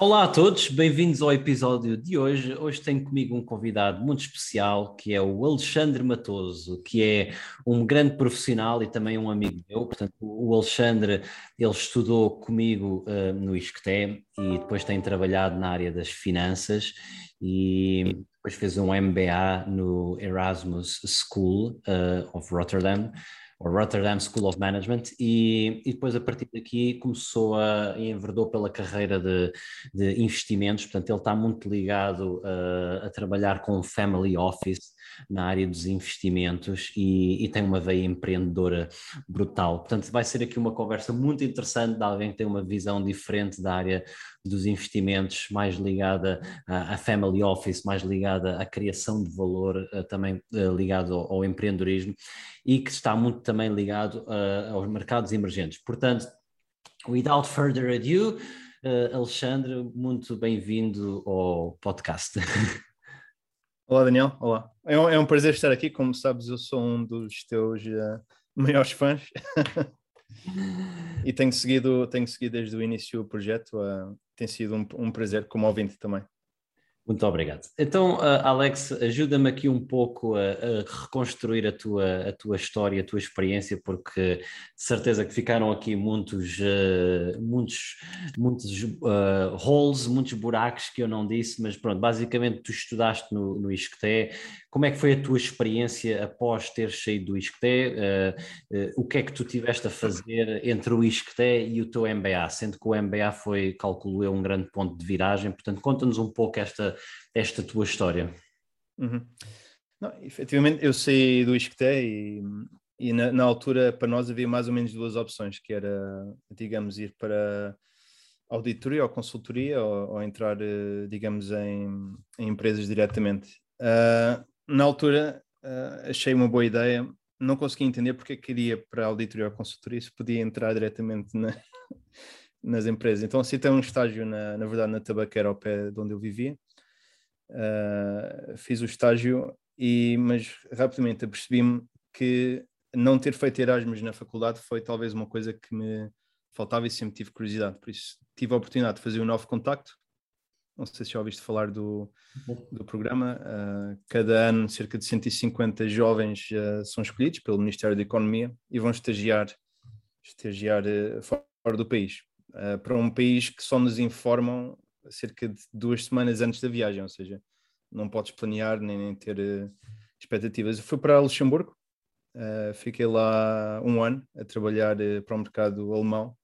Olá a todos, bem-vindos ao episódio de hoje. Hoje tenho comigo um convidado muito especial que é o Alexandre Matoso, que é um grande profissional e também um amigo meu. Portanto, o Alexandre ele estudou comigo uh, no ISCTE e depois tem trabalhado na área das finanças e depois fez um MBA no Erasmus School uh, of Rotterdam o Rotterdam School of Management, e, e, depois a partir daqui começou a enverdou pela carreira de, de investimentos, portanto ele está muito ligado a, a trabalhar com family office na área dos investimentos e, e, tem uma veia empreendedora brutal. Portanto, vai ser aqui uma conversa muito interessante de alguém que tem uma visão diferente da área dos investimentos, mais ligada à, family office, mais ligada à criação de valor, eh, também eh, ligado ao, ao, empreendedorismo e que está muito também ligado uh, aos mercados emergentes. Portanto, without further ado, uh, Alexandre, muito bem-vindo ao podcast. Olá, Daniel. Olá. É um, é um, prazer estar aqui. Como sabes, eu sou um dos teus uh, maiores fãs e tenho seguido, tenho seguido desde o início o projeto. Uh, tem sido um, um prazer como ouvinte também. Muito obrigado. Então, uh, Alex, ajuda-me aqui um pouco a, a, reconstruir a tua, a tua história, a tua experiência, porque de certeza que ficaram aqui muitos, uh, muitos, muitos uh, holes, muitos buracos que eu não disse, mas pronto, basicamente tu estudaste no, no ISCTE. Como é que foi a tua experiência após ter saído do ISCTE? o que é que tu tiveste a fazer entre o ISCTE e o teu MBA? Sendo que o MBA foi, calculo eu, um grande ponto de viragem. Portanto, conta-nos um pouco esta esta tua história. Uhum. Não, efetivamente, eu saí do ISCTE e, e na, na, altura para nós havia mais ou menos duas opções, que era, digamos, ir para auditoria ou consultoria ou, ou entrar, eh, digamos, em, em empresas diretamente. Uh, na altura uh, achei uma boa ideia, não consegui entender porque queria para auditoria ou consultoria se podia entrar diretamente na, nas empresas. Então aceitei um estágio, na, na verdade, na tabaqueira ao pé de onde eu vivia, uh, fiz o estágio, e, mas rapidamente apercebi-me que não ter feito Erasmus na faculdade foi talvez uma coisa que me faltava e sempre tive curiosidade. Por isso tive a oportunidade de fazer um novo contacto. Não sei se já ouviste falar do, do programa. Uh, cada ano, cerca de 150 jovens uh, são escolhidos pelo Ministério da Economia e vão estagiar, estagiar uh, fora do país. para um país que só nos informam cerca de duas semanas antes da viagem, ou seja, não podes planear nem, nem ter uh, expectativas. Eu fui para Luxemburgo, uh, fiquei lá um ano a trabalhar uh, para o mercado alemão,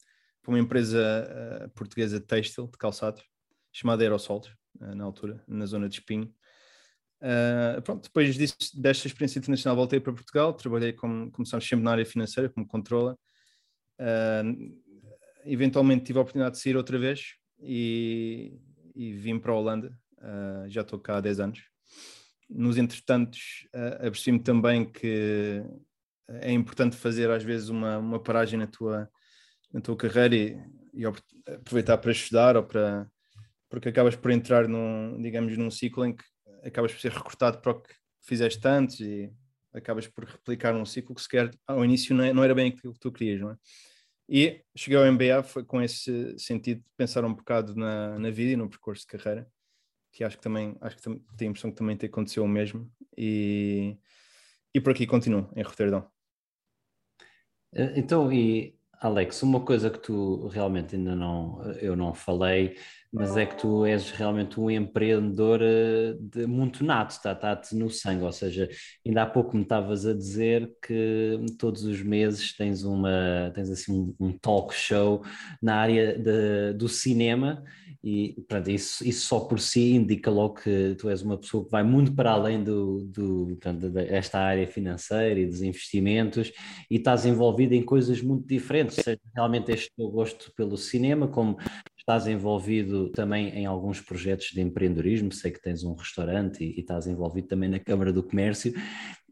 para uma empresa portuguesa têxtil, de calçados, chamada Aerosols, na altura, na zona de Espinho. pronto, depois disso, desta experiência internacional voltei para Portugal, trabalhei como, sabes, sempre na área financeira, como controla. eventualmente tive a oportunidade de sair outra vez e, e vim para a Holanda, uh, já estou cá há 10 anos. Nos entretantos, uh, apercebi-me também que é importante fazer às vezes uma, uma paragem na tua, na tua carreira e, e aproveitar para estudar ou para porque acabas por entrar num, digamos, num ciclo em que acabas por ser recrutado para o que fizeste antes e acabas por replicar um ciclo que sequer ao início não, é, não era bem aquilo que tu querias, não é? E cheguei ao MBA foi com esse sentido de pensar um bocado na, na vida e no percurso de carreira, que acho que também, acho que tenho a impressão que também te aconteceu o mesmo. E, e por aqui continuo, em Roterdão. Eh, então, e Alex, uma coisa que tu realmente ainda não, eu não falei, mas é que tu és realmente um empreendedor eh, de muito nato, está-te tá no sangue, ou seja, ainda há pouco me estavas a dizer que todos os meses tens uma, tens assim um, talk show na área de, do cinema e pronto, isso, isso só por si indica logo que tu és uma pessoa que vai muito para além do, do, portanto, desta área financeira e dos investimentos e estás envolvido em coisas muito diferentes, seja realmente este teu gosto pelo cinema, como estás envolvido também em alguns projetos de empreendedorismo, sei que tens um restaurante e, e estás envolvido também na Câmara do Comércio,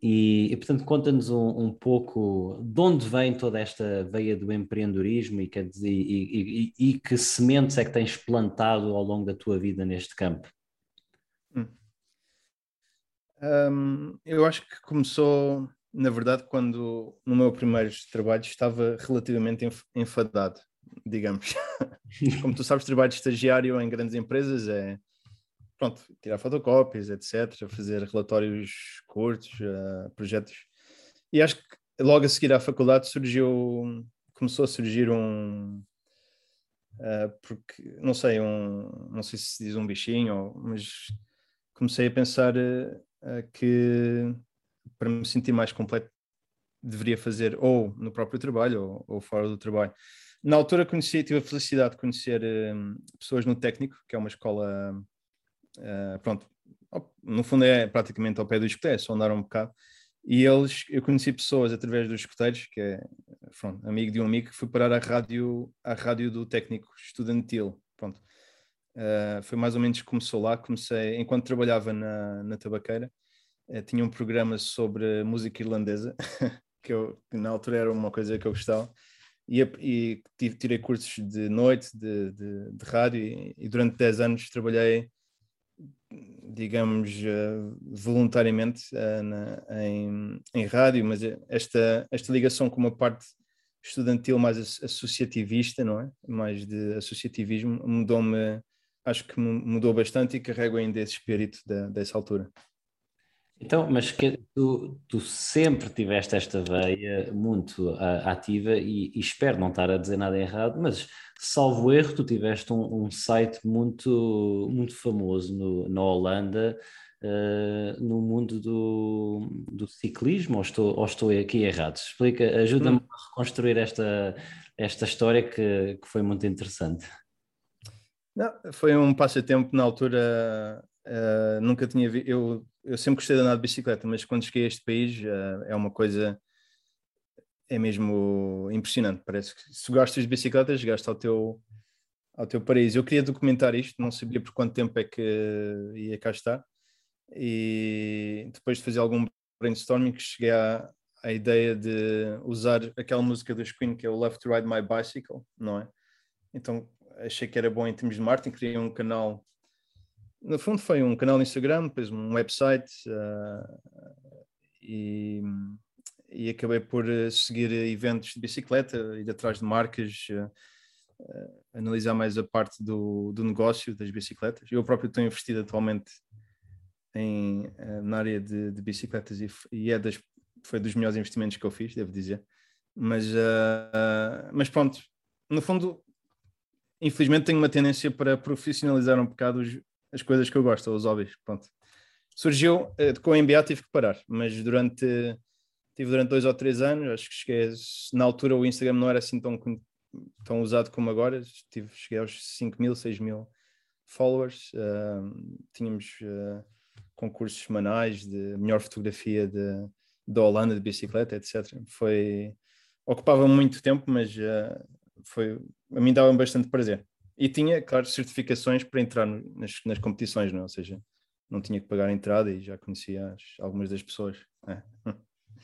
e, e portanto conta-nos um, um, pouco de onde vem toda esta veia do empreendedorismo e que, e, e que sementes é que tens plantado ao longo da tua vida neste campo. Hum. Um, eu acho que começou, na verdade, quando no meu primeiro trabalho estava relativamente enfadado digamos. Como tu sabes, trabalho de estagiário em grandes empresas é pronto, tirar fotocópias, etc., fazer relatórios curtos, uh, projetos. E acho que logo a seguir à faculdade surgiu, começou a surgir um, uh, porque não sei, um, não sei se diz um bichinho, mas comecei a pensar uh, que para me sentir mais completo deveria fazer ou no próprio trabalho ou, ou fora do trabalho na altura conheci, tive a felicidade de conhecer um, pessoas no técnico, que é uma escola, uh, pronto, no fundo é praticamente ao pé do escoteiro, só andar um bocado. E eles, eu conheci pessoas através dos escoteiros, que é pronto, amigo de um amigo, que foi parar à rádio, à rádio do técnico estudantil. Pronto. Uh, foi mais ou menos que começou lá. Comecei, enquanto trabalhava na, na tabaqueira, uh, tinha um programa sobre música irlandesa, que, eu, na altura era uma coisa que eu gostava e, e tirei cursos de noite, de, de, de rádio, e, e, durante 10 anos trabalhei, digamos, uh, voluntariamente uh, na, em, em rádio, mas esta, esta ligação com uma parte estudantil mais associativista, não é? Mais de associativismo, mudou-me, acho que mudou bastante e carrego ainda esse espírito dessa altura. Então, mas que tu, tu, sempre tiveste esta veia muito uh, ativa e, e, espero não estar a dizer nada errado, mas salvo erro, tu tiveste um, um site muito, muito famoso no, na Holanda uh, no mundo do, do ciclismo, ou estou, ou estou aqui errado? Explica, ajuda-me hum. a reconstruir esta, esta história que, que foi muito interessante. Não, foi um passatempo na altura, uh, nunca tinha visto, eu eu sempre gostei de andar de bicicleta, mas quando cheguei a este país uh, é uma coisa, é mesmo impressionante. Parece que se gostas de bicicletas, chegaste ao teu, ao teu paraíso. Eu queria documentar isto, não sabia por quanto tempo é que ia cá estar. E depois de fazer algum brainstorming, cheguei à, à ideia de usar aquela música dos Queen que é o Love to Ride My Bicycle, não é? Então achei que era bom em termos de marketing, criei um canal no fundo foi um canal no Instagram, depois um website uh, e, e, acabei por eh, seguir eventos de bicicleta, ir atrás de marcas, uh, uh, analisar mais a parte do, do negócio das bicicletas. Eu próprio estou investido atualmente em, na área de, de bicicletas e, e, é das, foi dos melhores investimentos que eu fiz, devo dizer. Mas, mas pronto, no fundo, infelizmente tenho uma tendência para profissionalizar um bocado os, as coisas que eu gosto, os hobbies. Pronto. Surgiu, eh, com a MBA tive que parar, mas durante, tive durante dois ou três anos, acho que cheguei, na altura o Instagram não era assim tão, tão usado como agora, tive, cheguei aos 5 mil, 6 mil followers, uh, tínhamos uh, concursos semanais de melhor fotografia de, da Holanda de bicicleta, etc. Foi, ocupava muito tempo, mas uh, foi, a mim dava bastante prazer. E tinha, claro, certificações para entrar nas, nas competições, não? É? ou seja, não tinha que pagar a entrada e já conhecia as, algumas das pessoas. É.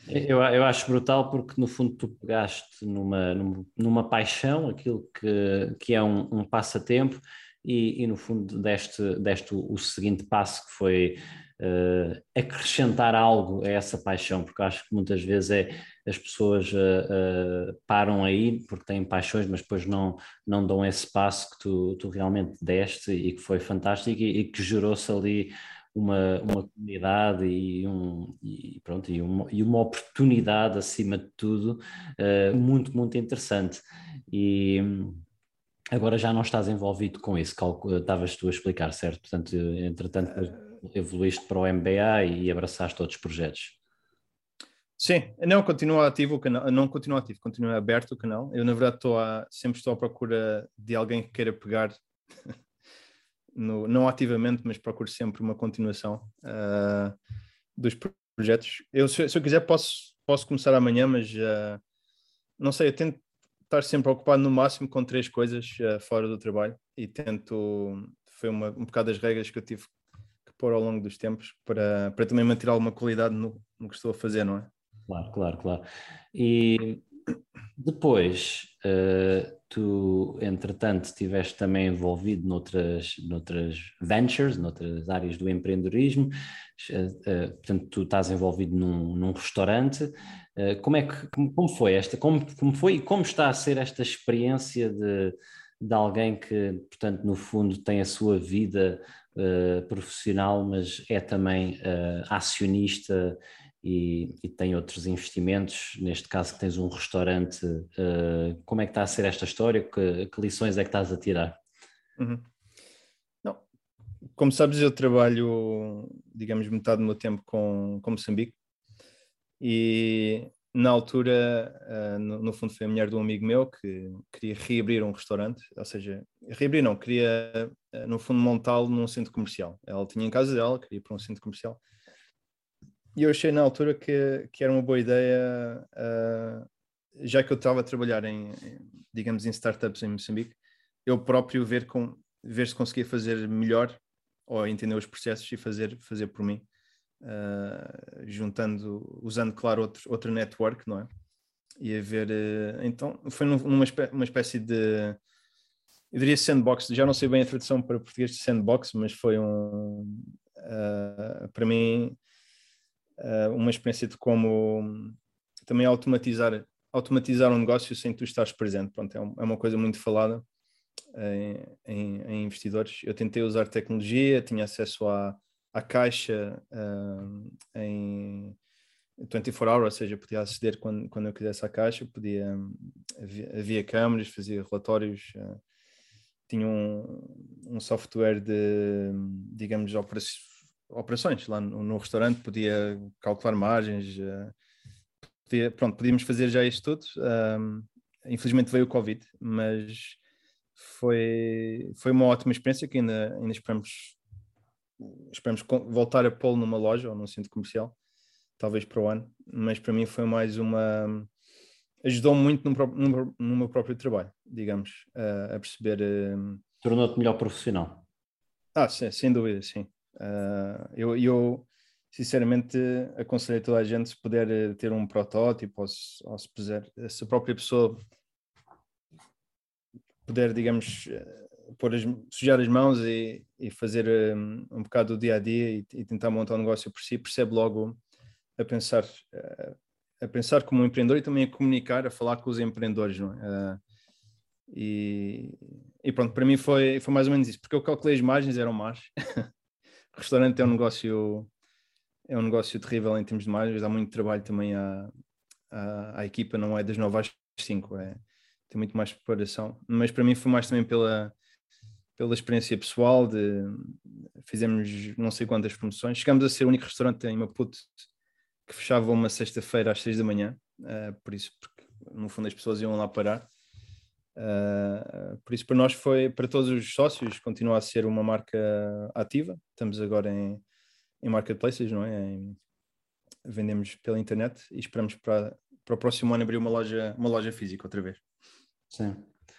Eu, eu acho brutal porque no fundo tu pegaste numa, numa paixão, aquilo que, que é um, um passatempo, e, e, no fundo deste, deste o, seguinte passo que foi uh, acrescentar algo a essa paixão, porque acho que muitas vezes é as pessoas uh, uh, param aí porque têm paixões, mas depois não, não dão esse passo que tu, tu realmente deste e que foi fantástico e, e que gerou-se ali uma, uma comunidade e, um, e, pronto, e, uma, e uma oportunidade acima de tudo muito, muito interessante. E agora já não estás envolvido com isso, estavas tu a explicar, certo? Portanto, entretanto evoluíste para o MBA e abraçaste outros projetos. Sim, não continua ativo o canal, não continua ativo, continua aberto o canal. Eu na verdade estou a, sempre estou à procura de alguém que queira pegar, no, não ativamente, mas procuro sempre uma continuação uh, dos projetos. Eu se, se, eu quiser posso posso começar amanhã, mas uh, não sei, eu tento estar sempre ocupado no máximo com três coisas uh, fora do trabalho e tento. Foi uma, um bocado das regras que eu tive que pôr ao longo dos tempos para, para também manter alguma qualidade no, no que estou a fazer, não é? Claro, claro, claro. E depois, uh, tu, entretanto, estiveste também envolvido noutras, noutras ventures, noutras áreas do empreendedorismo, uh, uh, portanto, tu estás envolvido num, num restaurante. como é que, como, como, foi esta, como, como foi e como está a ser esta experiência de, de alguém que, portanto, no fundo tem a sua vida profissional, mas é também acionista e, e, tem outros investimentos, neste caso que tens um restaurante, uh, como é que está a ser esta história? Que, que lições é que estás a tirar? Uhum. Não, como sabes, eu trabalho, digamos, metade do meu tempo com, com Moçambique e na altura, uh, no, no, fundo, foi a mulher de um amigo meu que queria reabrir um restaurante, ou seja, reabrir não, queria, uh, no fundo, montá-lo num centro comercial. Ela tinha em casa dela, queria ir para um centro comercial e eu achei na altura que, que era uma boa ideia, uh, já que eu estava a trabalhar em, digamos, em startups em Moçambique, eu próprio ver, com, ver se conseguia fazer melhor ou entender os processos e fazer, fazer por mim, uh, juntando, usando, claro, outro, outra network, não é? E ver, uh, então, foi numa espé uma espécie de, eu diria sandbox, já não sei bem a tradução para português de sandbox, mas foi um, para mim, uh, uma experiência de como também automatizar, automatizar um negócio sem tu estares presente. Pronto, é, um, é uma coisa muito falada em, em, em, investidores. Eu tentei usar tecnologia, tinha acesso à, à caixa uh, em 24 hours, ou seja, podia aceder quando, quando eu quisesse à caixa, podia, havia, havia câmaras, fazia relatórios, uh, tinha um, um software de, digamos, operações operações lá no, no restaurante, podia calcular margens, uh, podia, pronto, podíamos fazer já isto tudo. Um, infelizmente veio o Covid, mas foi, foi uma ótima experiência que ainda, ainda esperamos, esperamos voltar a pô-lo numa loja ou num centro comercial, talvez para o ano, mas para mim foi mais uma. ajudou muito no, no, no meu próprio trabalho, digamos, uh, a perceber. Uh, Tornou-te melhor profissional. Ah, sim, sem dúvida, sim. Uh, eu, eu, sinceramente aconselho a toda a gente se puder eh, ter um protótipo ou se, ou se puder, se a própria pessoa puder, digamos, eh, pôr as, sujar as mãos e, e fazer um, um, bocado do dia a dia e, e, tentar montar um negócio por si, percebe logo a pensar, uh, a pensar como um empreendedor e também a comunicar, a falar com os empreendedores, não é? Uh, e, e, pronto, para mim foi, foi mais ou menos isso, porque eu calculei as margens, eram más. restaurante é um negócio é um negócio terrível em termos de margens, dá muito trabalho também à, à, à, equipa, não é das 9 às 5, é, tem muito mais preparação, mas para mim foi mais também pela, pela experiência pessoal, de, fizemos não sei quantas promoções, chegamos a ser o único restaurante em Maputo que fechava uma sexta-feira às 6 da manhã, uh, por isso, porque no fundo as pessoas iam lá parar, Uh, por isso, para nós foi, para todos os sócios, continua a ser uma marca ativa. Estamos agora em, em marketplaces, não é? Em, vendemos pela internet e esperamos para, para o próximo ano abrir uma loja, uma loja física outra vez. Sim.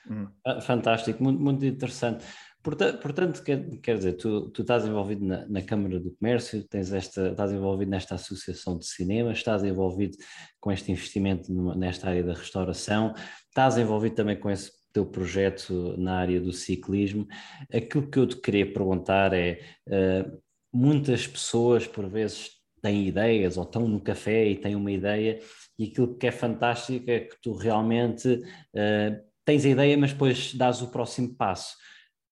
Uhum. Fantástico, muito, muito interessante. Portanto, quer, quer dizer, tu, tu estás envolvido na, na, Câmara do Comércio, tens esta, estás envolvido nesta associação de cinema, estás envolvido com este investimento numa, nesta área da restauração, estás envolvido também com esse teu projeto na área do ciclismo. Aquilo que eu te queria perguntar é: uh, muitas pessoas, por vezes, têm ideias ou estão no café e têm uma ideia, e aquilo que é fantástico é que tu realmente uh, tens a ideia, mas depois dás o próximo passo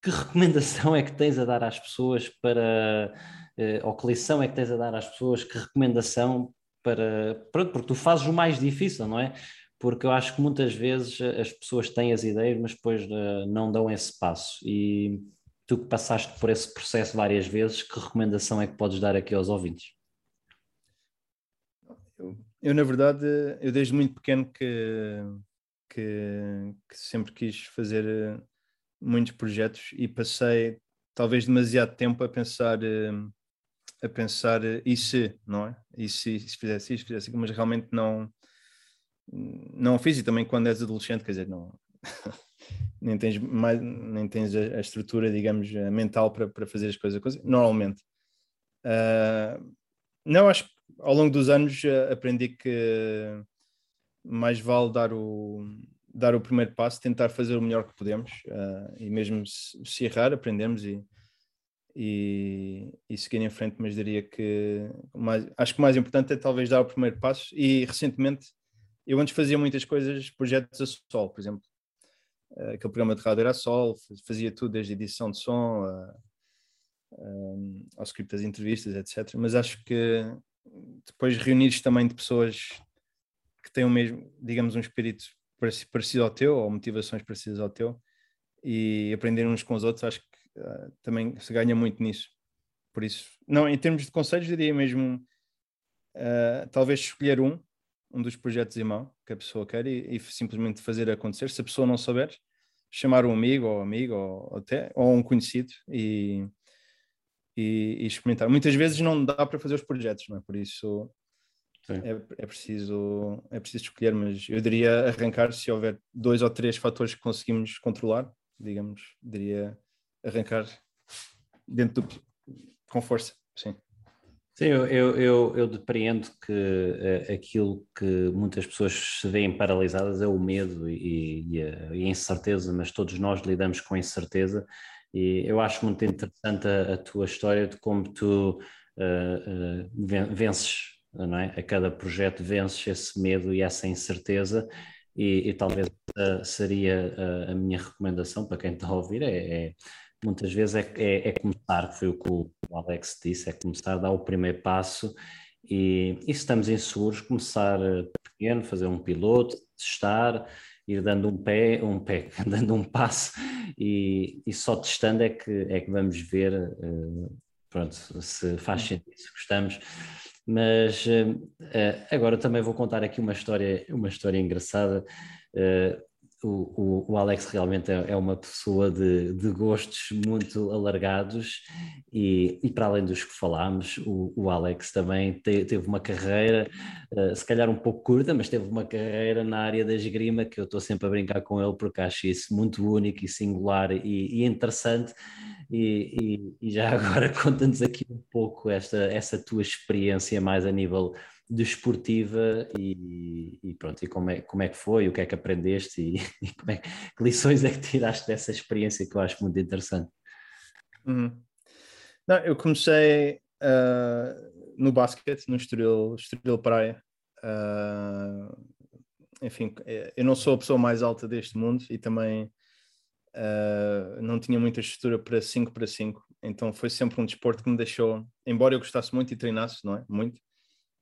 que recomendação é que tens a dar às pessoas para, uh, ou que lição é que tens a dar às pessoas, que recomendação para, pronto, porque tu fazes o mais difícil, não é? Porque eu acho que muitas vezes as pessoas têm as ideias, mas depois uh, não dão esse passo. E tu que passaste por esse processo várias vezes, que recomendação é que podes dar aqui aos ouvintes? Eu, eu na verdade, eu desde muito pequeno que, que, que sempre quis fazer muitos projetos e passei talvez demasiado tempo a pensar eh, a pensar eh, e se, não é? E se, se fizesse isso, fizesse aquilo, mas realmente não não fiz e também quando és adolescente, quer dizer, não, nem tens, mais, nem tens a, a estrutura, digamos, mental para, para fazer as coisas, normalmente. Uh, não, acho que ao longo dos anos aprendi que mais vale dar o, dar o primeiro passo, tentar fazer o melhor que podemos uh, e mesmo se, se, errar, aprendemos e, e, e, seguir em frente, mas diria que mais, acho que o mais importante é talvez dar o primeiro passo e recentemente eu antes fazia muitas coisas, projetos a sol, por exemplo, uh, aquele programa de rádio era a sol, fazia tudo desde edição de som a, um, ao script das entrevistas, etc. Mas acho que depois reunires também de pessoas que têm o mesmo, digamos, um espírito parecido ao teu, ou motivações parecidas ao teu, e aprender uns com os outros, acho que uh, também se ganha muito nisso. Por isso, não, em termos de conselhos, diria mesmo uh, talvez escolher um, um dos projetos em mão que a pessoa quer e, e, simplesmente fazer acontecer. Se a pessoa não souber, chamar um amigo ou amigo ou, até, ou um conhecido e, e, e, experimentar. Muitas vezes não dá para fazer os projetos, não é? Por isso é, é, preciso, é preciso escolher, mas eu diria arrancar se houver dois ou três fatores que conseguimos controlar, digamos, diria arrancar dentro do, com força, sim. Sim, eu, eu, eu, depreendo que uh, aquilo que muitas pessoas se veem paralisadas é o medo e, e, a, e a incerteza, mas todos nós lidamos com a incerteza e eu acho muito interessante a, a tua história de como tu uh, uh, vences, não é? A cada projeto vences esse medo e essa incerteza, e, e talvez uh, seria a minha recomendação para quem está a ouvir: é, é muitas vezes é, é, é, começar, foi o que o Alex disse, é começar a dar o primeiro passo. E, e se estamos inseguros, começar pequeno, fazer um piloto, testar, ir dando um pé, um pé, dando um passo e, e só testando é que, é que vamos ver uh, pronto, se faz sentido, se gostamos. Mas uh, agora também vou contar aqui uma história, uma história engraçada. O, o, o, Alex realmente é, é uma pessoa de, de, gostos muito alargados e, e, para além dos que falámos, o, o Alex também te, teve uma carreira, uh, se calhar um pouco curta, mas teve uma carreira na área da esgrima que eu estou sempre a brincar com ele porque acho isso muito único e singular e, e interessante. E, e já agora conta-nos aqui um pouco esta, essa tua experiência mais a nível desportiva e, e, pronto, e como é, como é que foi, o que é que aprendeste e, e como é, que lições é que tiraste dessa experiência que eu acho muito interessante. Uhum. Não, eu comecei uh, no basquete, no Estoril, Estoril Praia. Uh, enfim, eu não sou a pessoa mais alta deste mundo e também uh, não tinha muita estrutura para 5 para 5, então foi sempre um desporto que me deixou, embora eu gostasse muito e treinasse, não é? Muito,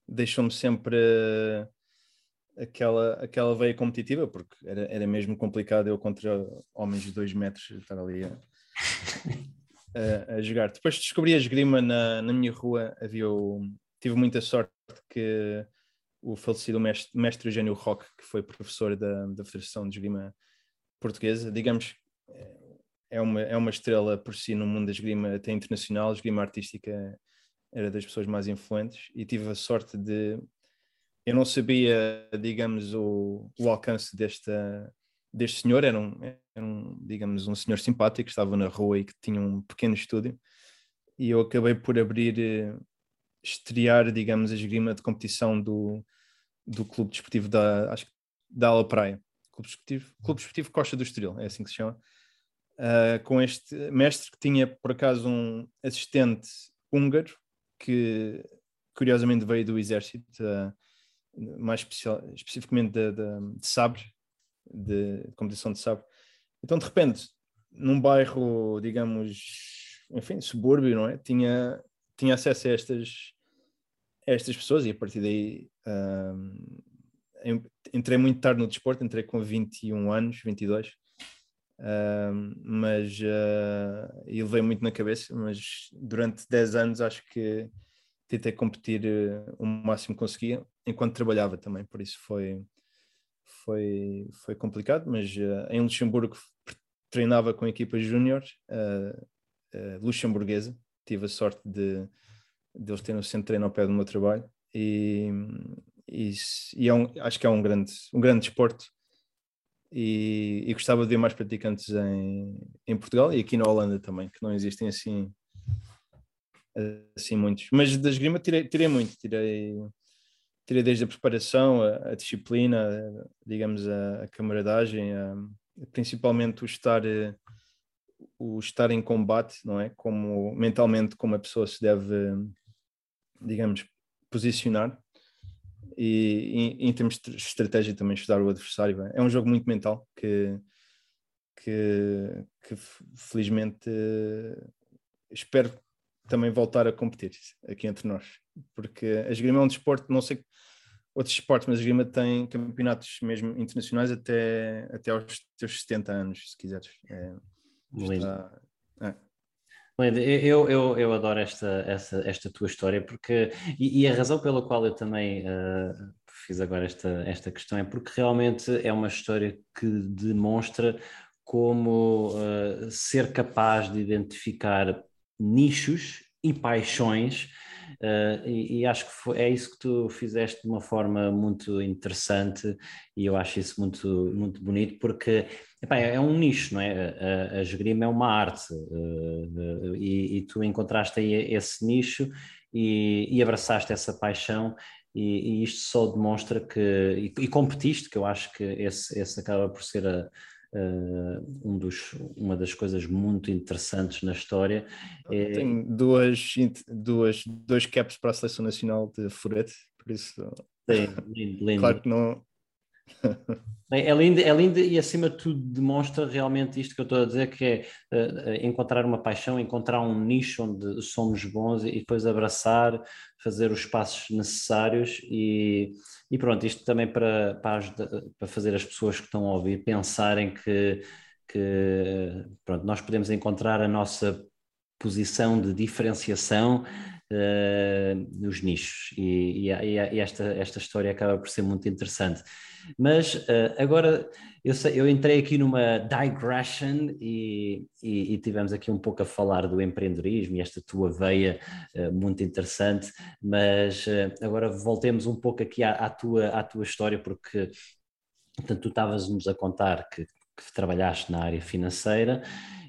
deixou-me sempre uh, aquela, aquela veia competitiva, porque era, era mesmo complicado eu contra homens de dois metros estar ali a, a, a, jogar. Depois descobri a esgrima na, na minha rua, havia o, tive muita sorte que o falecido mestre, mestre Eugênio Roque, que foi professor da, da Federação de Esgrima Portuguesa, digamos, é uma, é uma estrela por si no mundo da esgrima até internacional, esgrima artística era das pessoas mais influentes e tive a sorte de eu não sabia, digamos, o, o alcance desta, deste senhor, era um, era um, digamos, um senhor simpático que estava na rua e que tinha um pequeno estúdio. E eu acabei por abrir, eh, estrear, digamos, a esgrima de competição do, do Clube Desportivo da, acho, da Ala Praia, Clube Desportivo, Clube Desportivo Costa do Estoril, é assim que se chama, uh, com este mestre que tinha, por acaso, um assistente húngaro, que curiosamente veio do exército, uh, mais especial, especificamente de, de, de sabre, de, de competição de sabre. Então, de repente, num bairro, digamos, enfim, subúrbio, não é? Tinha, tinha acesso a estas, a estas pessoas e a partir daí uh, entrei muito tarde no desporto, entrei com 21 anos, 22, uh, mas uh, e levei muito na cabeça, mas durante 10 anos acho que tentei competir uh, o máximo que conseguia, enquanto trabalhava também, por isso foi, foi, foi complicado, mas uh, em Luxemburgo treinava com a equipa júnior luxemburguesa, tive a sorte de, de eles terem um centro de treino ao pé do meu trabalho e, e, e é um, acho que é um grande, um grande desporto e, e, gostava de ver mais praticantes em, em Portugal e aqui na Holanda também, que não existem assim, assim muitos. Mas da esgrima tirei, tirei muito, tirei, tirei desde a preparação, a, a disciplina, digamos, a, a camaradagem, a, principalmente o estar, o estar em combate, não é? Como mentalmente como a pessoa se deve, digamos, posicionar e em, em termos de estratégia também estudar o adversário. É um jogo muito mental que, que, que felizmente espero também voltar a competir aqui entre nós, porque a esgrima é um desporto, não sei outros esportes, mas a esgrima tem campeonatos mesmo internacionais até, até aos teus 70 anos, se quiseres. É, está, é. Eu, eu, eu adoro esta, esta, esta tua história porque e, e a razão pela qual eu também uh, fiz agora esta, esta questão é porque realmente é uma história que demonstra como uh, ser capaz de identificar nichos e paixões Uh, e, e, acho que foi, é isso que tu fizeste de uma forma muito interessante e eu acho isso muito, muito bonito porque epá, é, é um nicho, não é? A, a esgrima é uma arte uh, uh, e, e, tu encontraste aí esse nicho e, e abraçaste essa paixão e, isto só demonstra que, e, competiste, que eu acho que esse, esse acaba por ser a, Uh, um dos, uma das coisas muito interessantes na história. É... Tenho duas, duas, dois caps para a seleção nacional de Forete, por isso. Sim, lindo, lindo. Claro que não, é, lindo, é lindo e acima de tudo demonstra realmente isto que eu estou a dizer, que é uh, encontrar uma paixão, encontrar um nicho onde somos bons e, depois abraçar, fazer os passos necessários e, e pronto, isto também para, para, para, fazer as pessoas que estão a ouvir pensarem que, que pronto, nós podemos encontrar a nossa posição de diferenciação uh, nos nichos e, e, e, esta, esta história acaba por ser muito interessante. Mas uh, agora eu, sei, eu, entrei aqui numa digression e, e, e, tivemos aqui um pouco a falar do empreendedorismo e esta tua veia uh, muito interessante, mas agora voltemos um pouco aqui à, à, tua, à tua história, porque portanto, tu estavas-nos a contar que, que trabalhaste na área financeira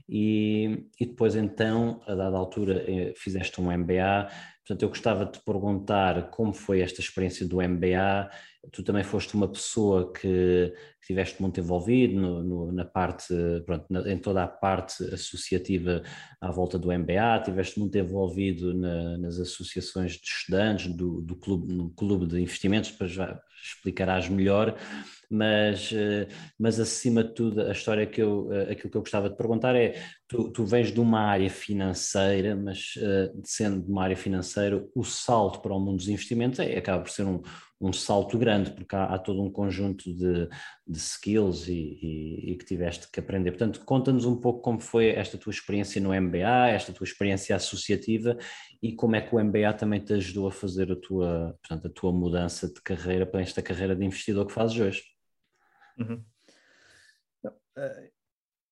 e, e, depois então, a dada altura, fizeste um MBA. Portanto, eu gostava de te perguntar como foi esta experiência do MBA, tu também foste uma pessoa que estiveste muito envolvido no, no, na parte, pronto, na, em toda a parte associativa à volta do MBA, estiveste muito envolvido na, nas associações de estudantes, do, do clube, no clube de investimentos, depois explicarás melhor, mas, mas acima de tudo a história que eu, aquilo que eu gostava de perguntar é, tu, tu vens de uma área financeira, mas sendo de uma área financeira, o salto para o mundo dos investimentos é, acaba por ser um um salto grande, porque há, há todo um conjunto de, de skills e, e, e, que tiveste que aprender. Portanto, conta-nos um pouco como foi esta tua experiência no MBA, esta tua experiência associativa e como é que o MBA também te ajudou a fazer a tua, portanto, a tua mudança de carreira para esta carreira de investidor que fazes hoje. Uhum. Uh,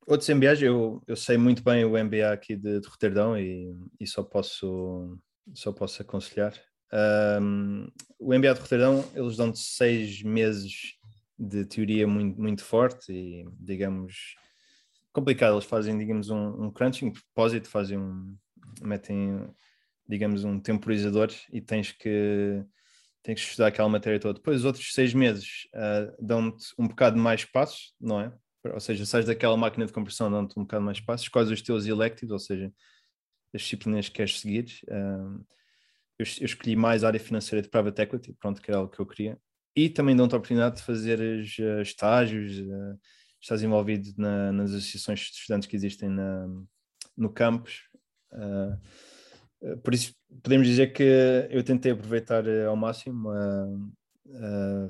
outros MBAs, eu, eu sei muito bem o MBA aqui de, de Roterdão e, e só posso só posso aconselhar. Um, o MBA de Roterdão, eles dão-te seis meses de teoria muito, muito forte e, digamos, complicado. Eles fazem, digamos, um, um crunching, propósito, fazem um, metem, digamos, um temporizador e tens que, tens que estudar aquela matéria toda. Depois, os outros seis meses uh, dão-te um bocado mais passos, não é? Ou seja, sais daquela máquina de compressão, dão-te um bocado mais passos, quais os teus electives, ou seja, as disciplinas que queres seguir. Uh, eu, eu, escolhi mais a área financeira de private equity, pronto, que era algo que eu queria. E também dão-te a oportunidade de fazer uh, estágios, uh, estás envolvido na, nas associações de estudantes que existem na, no campus. Uh, por isso, podemos dizer que eu tentei aproveitar ao máximo.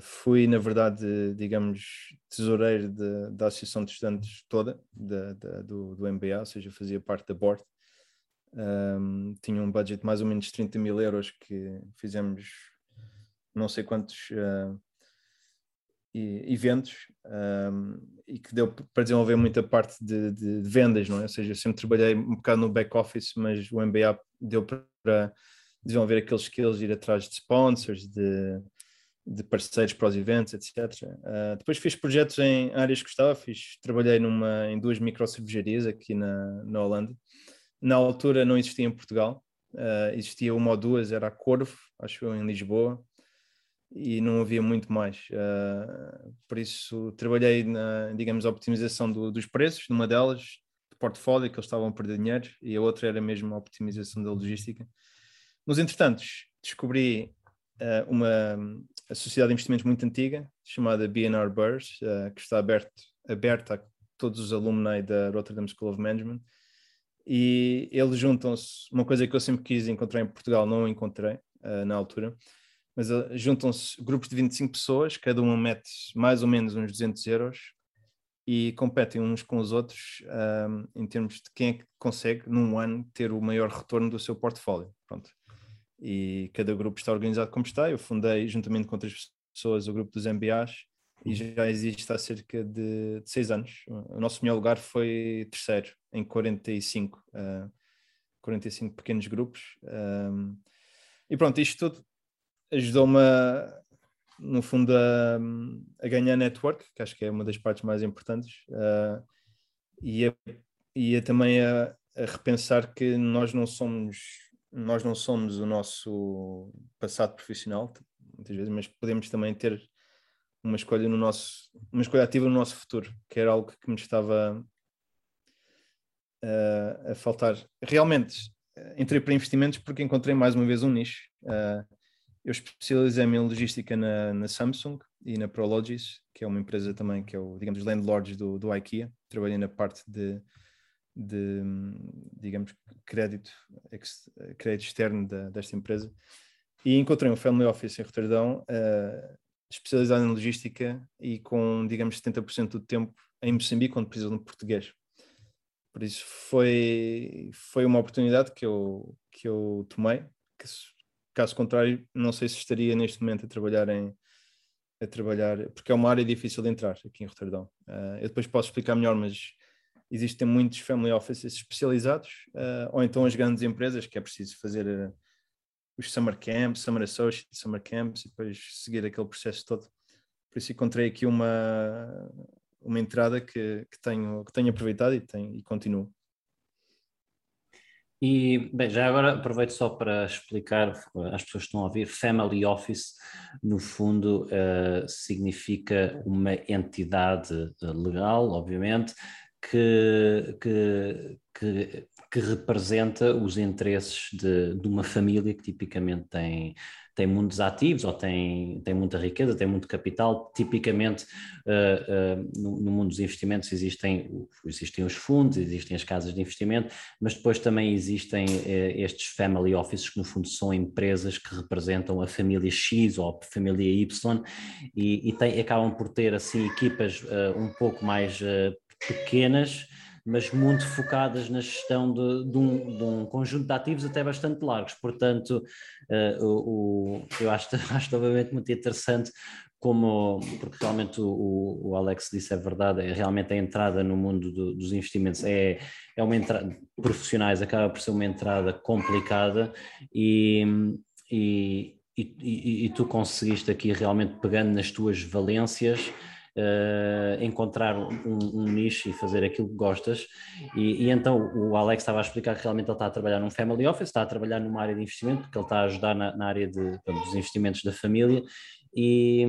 fui, na verdade, digamos, tesoureiro de, da associação de estudantes toda, de, de, do, do MBA, ou seja, fazia parte da board um, tinha um budget de mais ou menos 30 mil euros que fizemos não sei quantos uh, eventos um, e que deu para desenvolver muita parte de, de, de, vendas, não é? Ou seja, eu sempre trabalhei um bocado no back office, mas o MBA deu para desenvolver aqueles skills, ir atrás de sponsors, de, de parceiros para os eventos, etc. Uh, depois fiz projetos em áreas que gostava, fiz, trabalhei numa, em duas microcervejarias aqui na, na Holanda. Na altura não existia em Portugal, uh, existia uma ou duas, era a Corvo, acho eu, em Lisboa, e não havia muito mais. Uh, por isso trabalhei na, digamos, a optimização do, dos preços, numa delas, de portfólio, que eles estavam a perder dinheiro, e a outra era mesmo a optimização da logística. Nos entretantos, descobri uh, uma sociedade de investimentos muito antiga, chamada BNR Burs, uh, que está aberta a todos os alumni da Rotterdam School of Management. E eles juntam-se, uma coisa que eu sempre quis encontrar em Portugal, não encontrei uh, na altura, mas uh, juntam-se grupos de 25 pessoas, cada um mete mais ou menos uns 200 euros e competem uns com os outros um, em termos de quem é que consegue, num ano, ter o maior retorno do seu portfólio. Pronto e cada grupo está organizado como está. Eu fundei, juntamente com outras pessoas, o grupo dos MBAs e já existe há cerca de, de seis anos. O nosso melhor lugar foi terceiro, em 45, uh, 45 pequenos grupos. Um, e pronto, isto tudo ajudou-me, no fundo, a, a, ganhar network, que acho que é uma das partes mais importantes, uh, e, a, e a também a, a repensar que nós não somos nós não somos o nosso passado profissional, muitas vezes, mas podemos também ter uma escolha no nosso, uma escolha ativa no nosso futuro, que era algo que me estava uh, a faltar. Realmente, entrei para investimentos porque encontrei mais uma vez um nicho. Uh, eu especializei-me em logística na, na, Samsung e na Prologis, que é uma empresa também que é o, digamos, landlords do, do IKEA. Trabalhei na parte de de, digamos, crédito, crédito externo da, desta empresa e encontrei um family office em Roterdão uh, especializado em logística e com, digamos, 70% do tempo em Moçambique, onde precisam de português. Por isso foi, foi uma oportunidade que eu, que eu tomei, que caso contrário, não sei se estaria neste momento a trabalhar em a trabalhar, porque é uma área difícil de entrar aqui em Roterdão. Uh, eu depois posso explicar melhor, mas existem muitos family offices especializados, uh, ou então as grandes empresas que é preciso fazer os summer camps, summer associates, summer camps e depois seguir aquele processo todo. Por isso encontrei aqui uma, uma entrada que, que, tenho, que tenho aproveitado e, tenho, e continuo. E, bem, já agora aproveito só para explicar às pessoas que estão a ouvir, Family Office, no fundo, uh, significa uma entidade legal, obviamente, que, que, que, que representa os interesses de, de, uma família que tipicamente tem, tem muitos ativos ou tem, tem muita riqueza, tem muito capital. Tipicamente, uh, uh, no, no, mundo dos investimentos existem, existem os fundos, existem as casas de investimento, mas depois também existem uh, estes family offices, que no fundo são empresas que representam a família X ou a família Y e, e tem, acabam por ter assim equipas um pouco mais pequenas, mas muito focadas na gestão de, de, um, de um, conjunto de ativos até bastante largos. Portanto, uh, o, o, eu acho, acho obviamente muito interessante como, porque realmente o, o, Alex disse é verdade, é realmente a entrada no mundo do, dos investimentos é, é uma entrada, profissionais acaba por ser uma entrada complicada e, e, e, e tu conseguiste aqui realmente pegando nas tuas valências uh, encontrar um, um, nicho e fazer aquilo que gostas. E, e, então o Alex estava a explicar que realmente ele está a trabalhar num family office, está a trabalhar numa área de investimento, porque ele está a ajudar na, na área de, dos investimentos da família. E,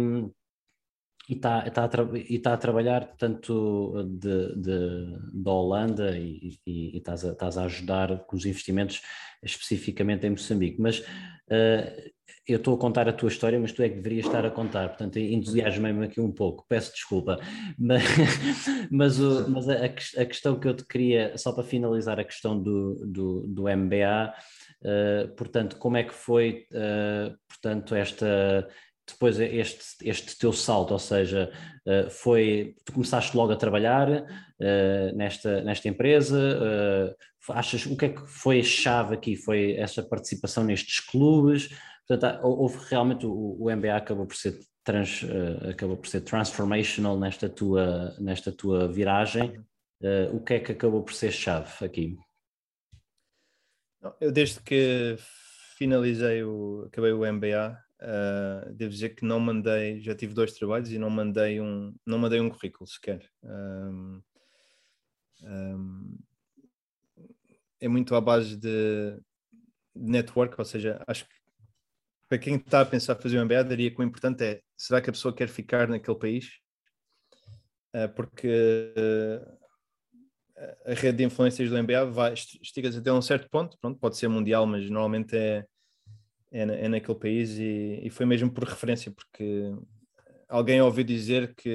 e está, está, a, e está a trabalhar tanto de, de, da Holanda e, e, e estás, a, estás, a, ajudar com os investimentos especificamente em Moçambique. Mas uh, eu estou a contar a tua história, mas tu é que deverias estar a contar, portanto entusiasmei-me aqui um pouco, peço desculpa, mas, mas, o, mas a, a, questão que eu te queria, só para finalizar a questão do, do, do MBA, uh, eh, portanto, como é que foi, uh, portanto, esta, depois este, este teu salto, ou seja, uh, foi, tu começaste logo a trabalhar nesta, nesta empresa, achas, o que é que foi a chave aqui, foi essa participação nestes clubes, Portanto, houve realmente o, o MBA acabou por ser trans, acabou por ser transformational nesta tua, nesta tua viragem. O que é que acabou por ser chave aqui? Eu desde que finalizei o, acabei o MBA, uh, devo dizer que não mandei, já tive dois trabalhos e não mandei um, não mandei um currículo sequer. Um, um, é muito à base de network, ou seja, acho que para quem está a pensar fazer um MBA, diria que o importante é, será que a pessoa quer ficar naquele país? Uh, porque uh, a rede de influências do MBA vai, estiga-se até um certo ponto, pronto, pode ser mundial, mas normalmente é, é, é naquele país e, e, foi mesmo por referência, porque alguém ouviu dizer que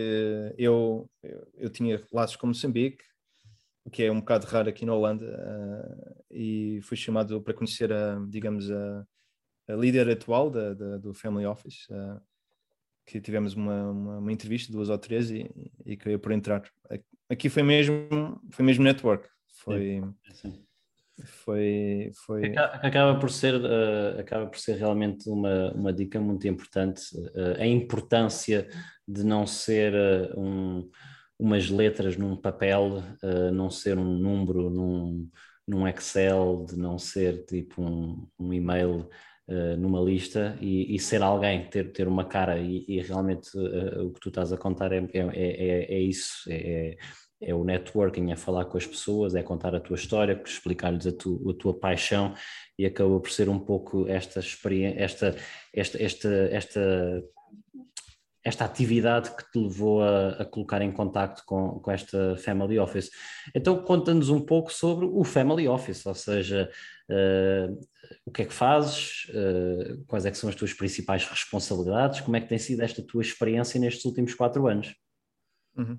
eu, eu, eu tinha laços com Moçambique, o que é um bocado raro aqui na Holanda, uh, e fui chamado para conhecer, a, digamos, a, a líder atual da, da, do Family Office, uh, que tivemos uma, uma, uma, entrevista, duas ou três, e, e acabei por entrar. Aqui foi mesmo, foi mesmo network. Foi, sim, foi, foi... Acaba por ser, uh, acaba por ser realmente uma, uma dica muito importante, uh, a importância de não ser uh, um, umas letras num papel, não ser um número num, num Excel, de não ser tipo um, um e-mail numa lista e, e, ser alguém, ter, ter uma cara. E, e realmente o que tu estás a contar é, é, é, é isso, é, é, o networking, é falar com as pessoas, é contar a tua história, explicar-lhes a, tu, a tua paixão e acabou por ser um pouco esta experiência, esta, esta, esta, esta esta atividade que te levou a, a colocar em contacto com, com esta Family Office. Então conta-nos um pouco sobre o Family Office, ou seja, uh, o que é que fazes, uh, quais é que são as tuas principais responsabilidades, como é que tem sido esta tua experiência nestes últimos quatro anos? Uhum.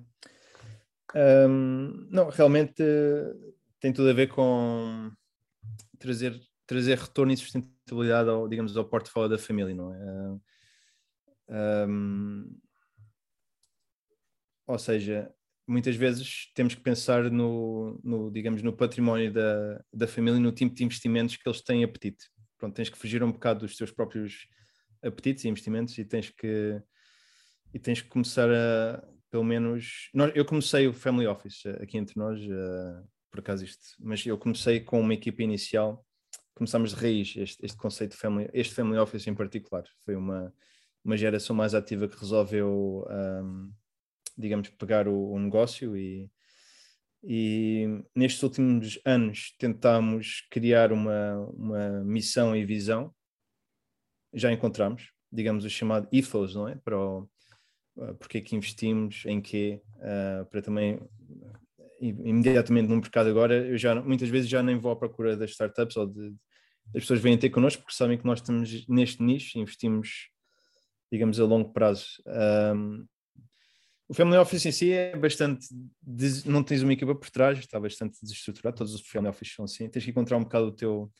Um, não, realmente uh, tem tudo a ver com trazer, trazer retorno e sustentabilidade ao, digamos, ao portfólio da família, não é? Um, ou seja, muitas vezes temos que pensar no, no, digamos, no património da, da família e no tipo de investimentos que eles têm apetite. Pronto, tens que fugir um bocado dos teus próprios apetites e investimentos e tens que e tens que começar a pelo menos nós, eu comecei o Family Office aqui entre nós uh, por acaso isto, mas eu comecei com uma equipa inicial começámos de raiz este, este conceito de family, este Family Office em particular foi uma uma geração mais ativa que resolveu, um, digamos, pegar o, o negócio e, e nestes últimos anos tentámos criar uma, uma missão e visão. Já encontramos, digamos, o chamado ethos, não é? Para o, porque é que investimos, em quê, uh, para também imediatamente no mercado agora, eu já muitas vezes já nem vou à procura das startups ou de, as pessoas vêm ter connosco porque sabem que nós estamos neste nicho, investimos digamos, a longo prazo. Um, o Family Office em si é bastante. Des... Não tens uma equipa por trás, está bastante desestruturado. Todos os Family Office são assim. Tens que encontrar um bocado o teu,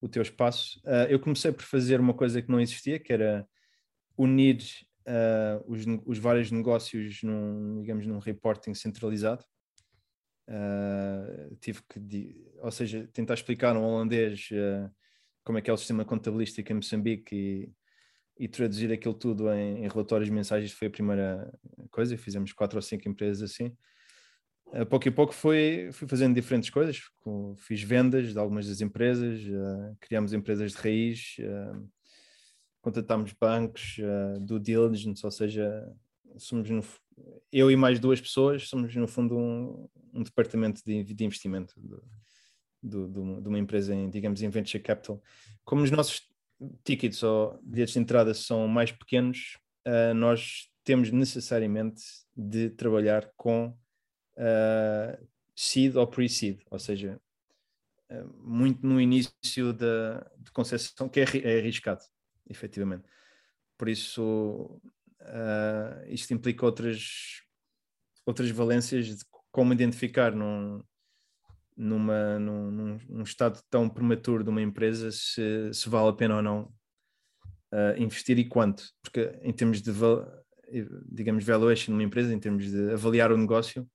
o teu espaço. Uh, eu comecei por fazer uma coisa que não existia, que era unir uh, os, os, vários negócios num, digamos, num reporting centralizado. Uh, tive que, ou seja, tentar explicar um holandês como é que é o sistema contabilístico em Moçambique e e traduzir aquilo tudo em, em relatórios mensagem foi a primeira coisa. Fizemos quatro ou cinco empresas assim. A pouco e pouco fui, fui fazendo diferentes coisas. Fiz vendas de algumas das empresas, uh, criámos empresas de raiz, uh, contatámos bancos, uh, do diligence, ou seja, somos no, eu e mais duas pessoas somos no fundo um, um departamento de, de investimento do, do, do, de uma empresa em, digamos, em venture capital. Como os nossos tickets ou bilhetes de entrada são mais pequenos, uh, nós temos necessariamente de trabalhar com uh, seed ou pre-seed, ou seja, muito no início da concessão, que é, é arriscado, efetivamente. Por isso, uh, isto implica outras, outras valências de como identificar num, numa, num, num, num, estado tão prematuro de uma empresa se, se vale a pena ou não uh, investir e quanto. Porque em termos de, digamos, valuation numa empresa, em termos de avaliar o negócio,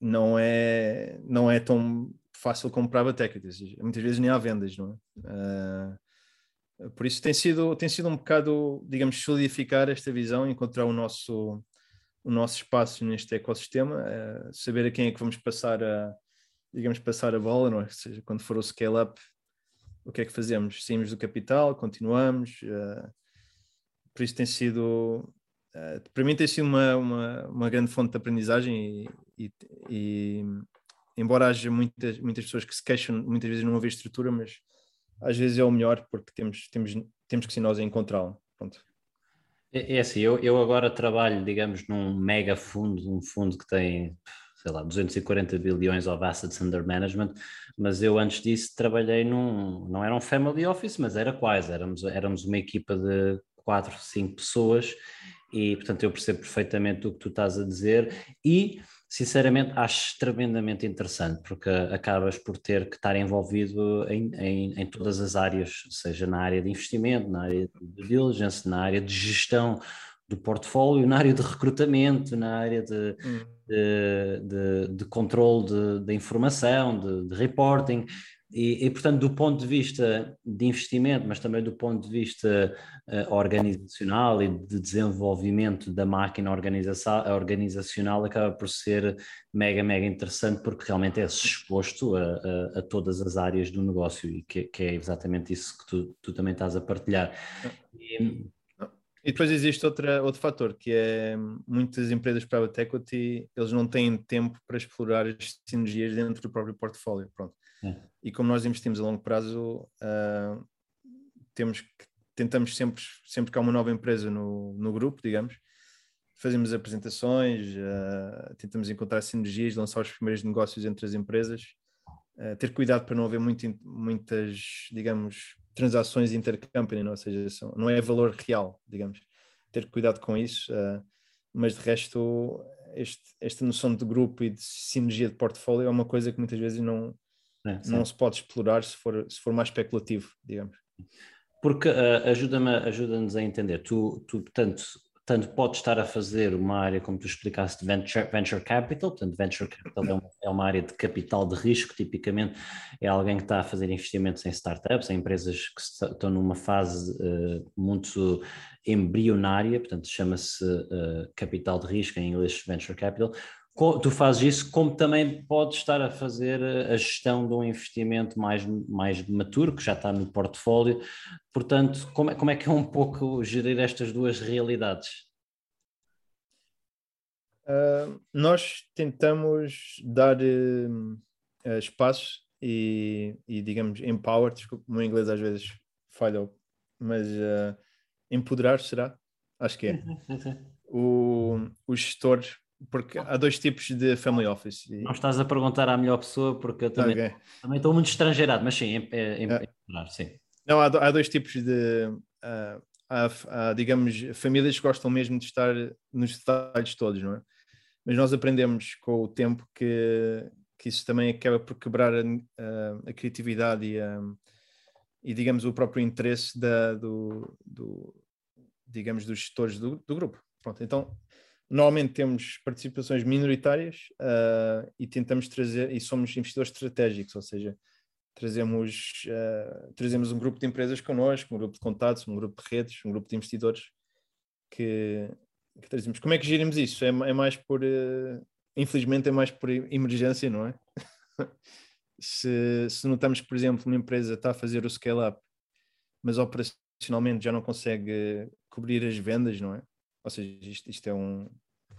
não é, não é tão fácil como private equities. Muitas vezes nem há vendas, não é? Uh, por isso tem sido, tem sido um bocado, digamos, solidificar esta visão, encontrar o nosso o nosso espaço neste ecossistema, uh, saber a quem é que vamos passar a, digamos, passar a bola, não é? Ou seja, quando for o scale-up, o que é que fazemos? Saímos do capital, continuamos. Uh, por isso tem sido, uh, para mim tem sido uma, uma, uma, grande fonte de aprendizagem e, e, e, embora haja muitas, muitas pessoas que se queixam muitas vezes não haver estrutura, mas às vezes é o melhor porque temos, temos, temos que ser nós a encontrá-lo. É, é assim, eu, eu agora trabalho, digamos, num mega fundo, um fundo que tem sei lá, 240 bilhões of assets under management, mas eu antes disso trabalhei num, não era um family office, mas era quase, éramos, éramos uma equipa de quatro, cinco pessoas e, portanto, eu percebo perfeitamente o que tu estás a dizer e, sinceramente, acho tremendamente interessante porque acabas por ter que estar envolvido em, em, em todas as áreas, seja na área de investimento, na área de diligence, na área de gestão do portfólio, na área de recrutamento, na área de, hum. de, de, de controle de informação, de, de reporting. E, e, portanto, do ponto de vista de investimento, mas também do ponto de vista uh, organizacional e de desenvolvimento da máquina organizacional, acaba por ser mega, mega interessante, porque realmente é exposto a, a, a todas as áreas do negócio e que, que, é exatamente isso que tu, tu também estás a partilhar. E, e depois existe outra, outro fator, que é muitas empresas private equity, eles não têm tempo para explorar as sinergias dentro do próprio portfólio. Pronto. É. E como nós investimos a longo prazo, uh, temos que, tentamos sempre, sempre que há uma nova empresa no, no grupo, digamos, fazemos apresentações, uh, tentamos encontrar sinergias, lançar os primeiros negócios entre as empresas, uh, ter cuidado para não haver muito, muitas, digamos, transações intercompany, é? ou seja, não é valor real, digamos. Ter cuidado com isso, uh, mas de resto, este, esta noção de grupo e de sinergia de portfólio é uma coisa que muitas vezes não, é, não se pode explorar se for, se for mais especulativo, digamos. Porque uh, ajuda-me, ajuda-nos a entender. Tu, tu, portanto, tanto pode estar a fazer uma área, como tu explicaste, de venture, venture capital, portanto, venture capital é uma, é uma, área de capital de risco, tipicamente. É alguém que está a fazer investimentos em startups, em empresas que estão numa fase uh, muito embrionária, portanto, chama-se uh, capital de risco, em inglês venture capital, tu fazes isso, como também podes estar a fazer a gestão de um investimento mais, mais maturo, que já está no portfólio. Portanto, como é, como é que é um pouco gerir estas duas realidades? Uh, nós tentamos dar uh, espaço e, e, digamos, empower, desculpa, o meu inglês às vezes falha, mas uh, empoderar será? Acho que é. o, o gestor porque há dois tipos de family office. Não estás a perguntar à melhor pessoa, porque eu também, okay. também estou muito estrangeirado, mas sim, é, é, é, sim. Não, há, há, dois tipos de. Uh, há, há, digamos, famílias que gostam mesmo de estar nos detalhes todos, não é? Mas nós aprendemos com o tempo que, que isso também acaba por quebrar a, a, a criatividade e, a, e, digamos, o próprio interesse da, do, do digamos, dos gestores do, do grupo. Pronto, então Normalmente temos participações minoritárias uh, e tentamos trazer, e somos investidores estratégicos, ou seja, trazemos, uh, trazemos um grupo de empresas connosco, um grupo de contatos, um grupo de redes, um grupo de investidores que, que trazemos. Como é que gerimos isso? É, é mais por, uh, infelizmente, é mais por emergência, não é? se, se notamos que, por exemplo, uma empresa está a fazer o scale-up, mas operacionalmente já não consegue cobrir as vendas, não é? Ou seja, isto, isto, é, um,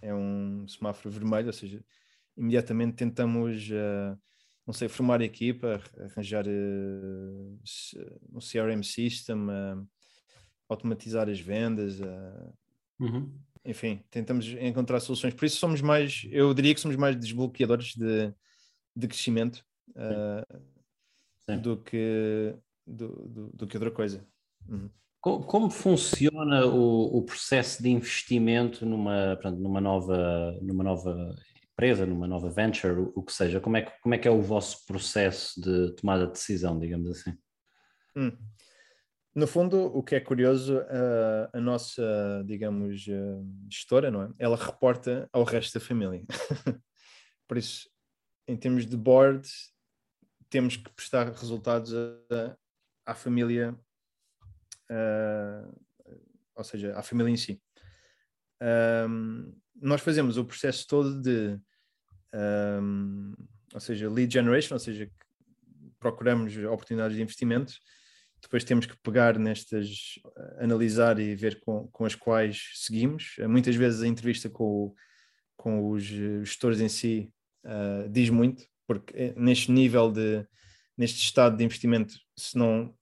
é um semáforo vermelho, ou seja, imediatamente tentamos, uh, não sei, formar equipa, arranjar uh, um CRM system, uh, automatizar as vendas, uhum. enfim, tentamos encontrar soluções. Por isso somos mais, eu diria que somos mais desbloqueadores de, de crescimento do, que, do, do, do, que outra coisa. Uhum. Como funciona o, o, processo de investimento numa, portanto, numa, nova, numa nova empresa, numa nova venture, o, que seja? Como é que, como é que é o vosso processo de tomada de decisão, digamos assim? Hum. No fundo, o que é curioso, a, a nossa, digamos, gestora, não é? Ela reporta ao resto da família. Por isso, em termos de board, temos que prestar resultados à família uh, ou seja, à família em si. Um, nós fazemos o processo todo de, um, ou seja, lead generation, ou seja, procuramos oportunidades de investimentos, depois temos que pegar nestas, analisar e ver com, com as quais seguimos. Muitas vezes a entrevista com, com os gestores em si uh, diz muito, porque neste nível de, neste estado de investimento, se não,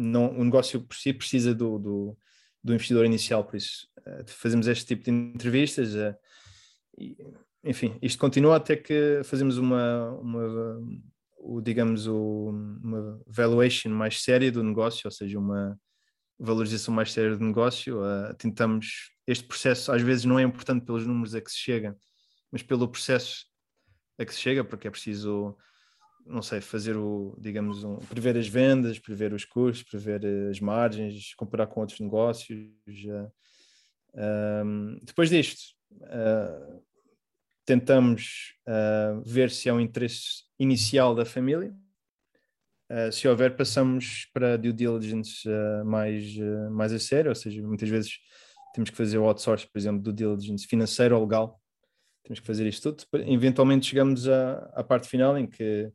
não o negócio por si precisa do, do, do investidor inicial, por isso uh, fazemos este tipo de entrevistas. Uh, e, enfim, isto continua até que fazemos uma, uma o, digamos, o, uma valuation mais séria do negócio, ou seja, uma valorização mais séria do negócio. Uh, tentamos, este processo às vezes não é importante pelos números a que se chega, mas pelo processo a que se chega, porque é preciso, não sei, fazer o, digamos, um, prever as vendas, prever os custos, prever as margens, comparar com outros negócios. Um, depois disto, uh, tentamos uh, ver se há um interesse inicial da família. Uh, se houver, passamos para due diligence mais, mais a sério, ou seja, muitas vezes temos que fazer o outsource, por exemplo, do diligence financeiro ou legal. Temos que fazer isto tudo. Eventualmente chegamos à, à parte final em que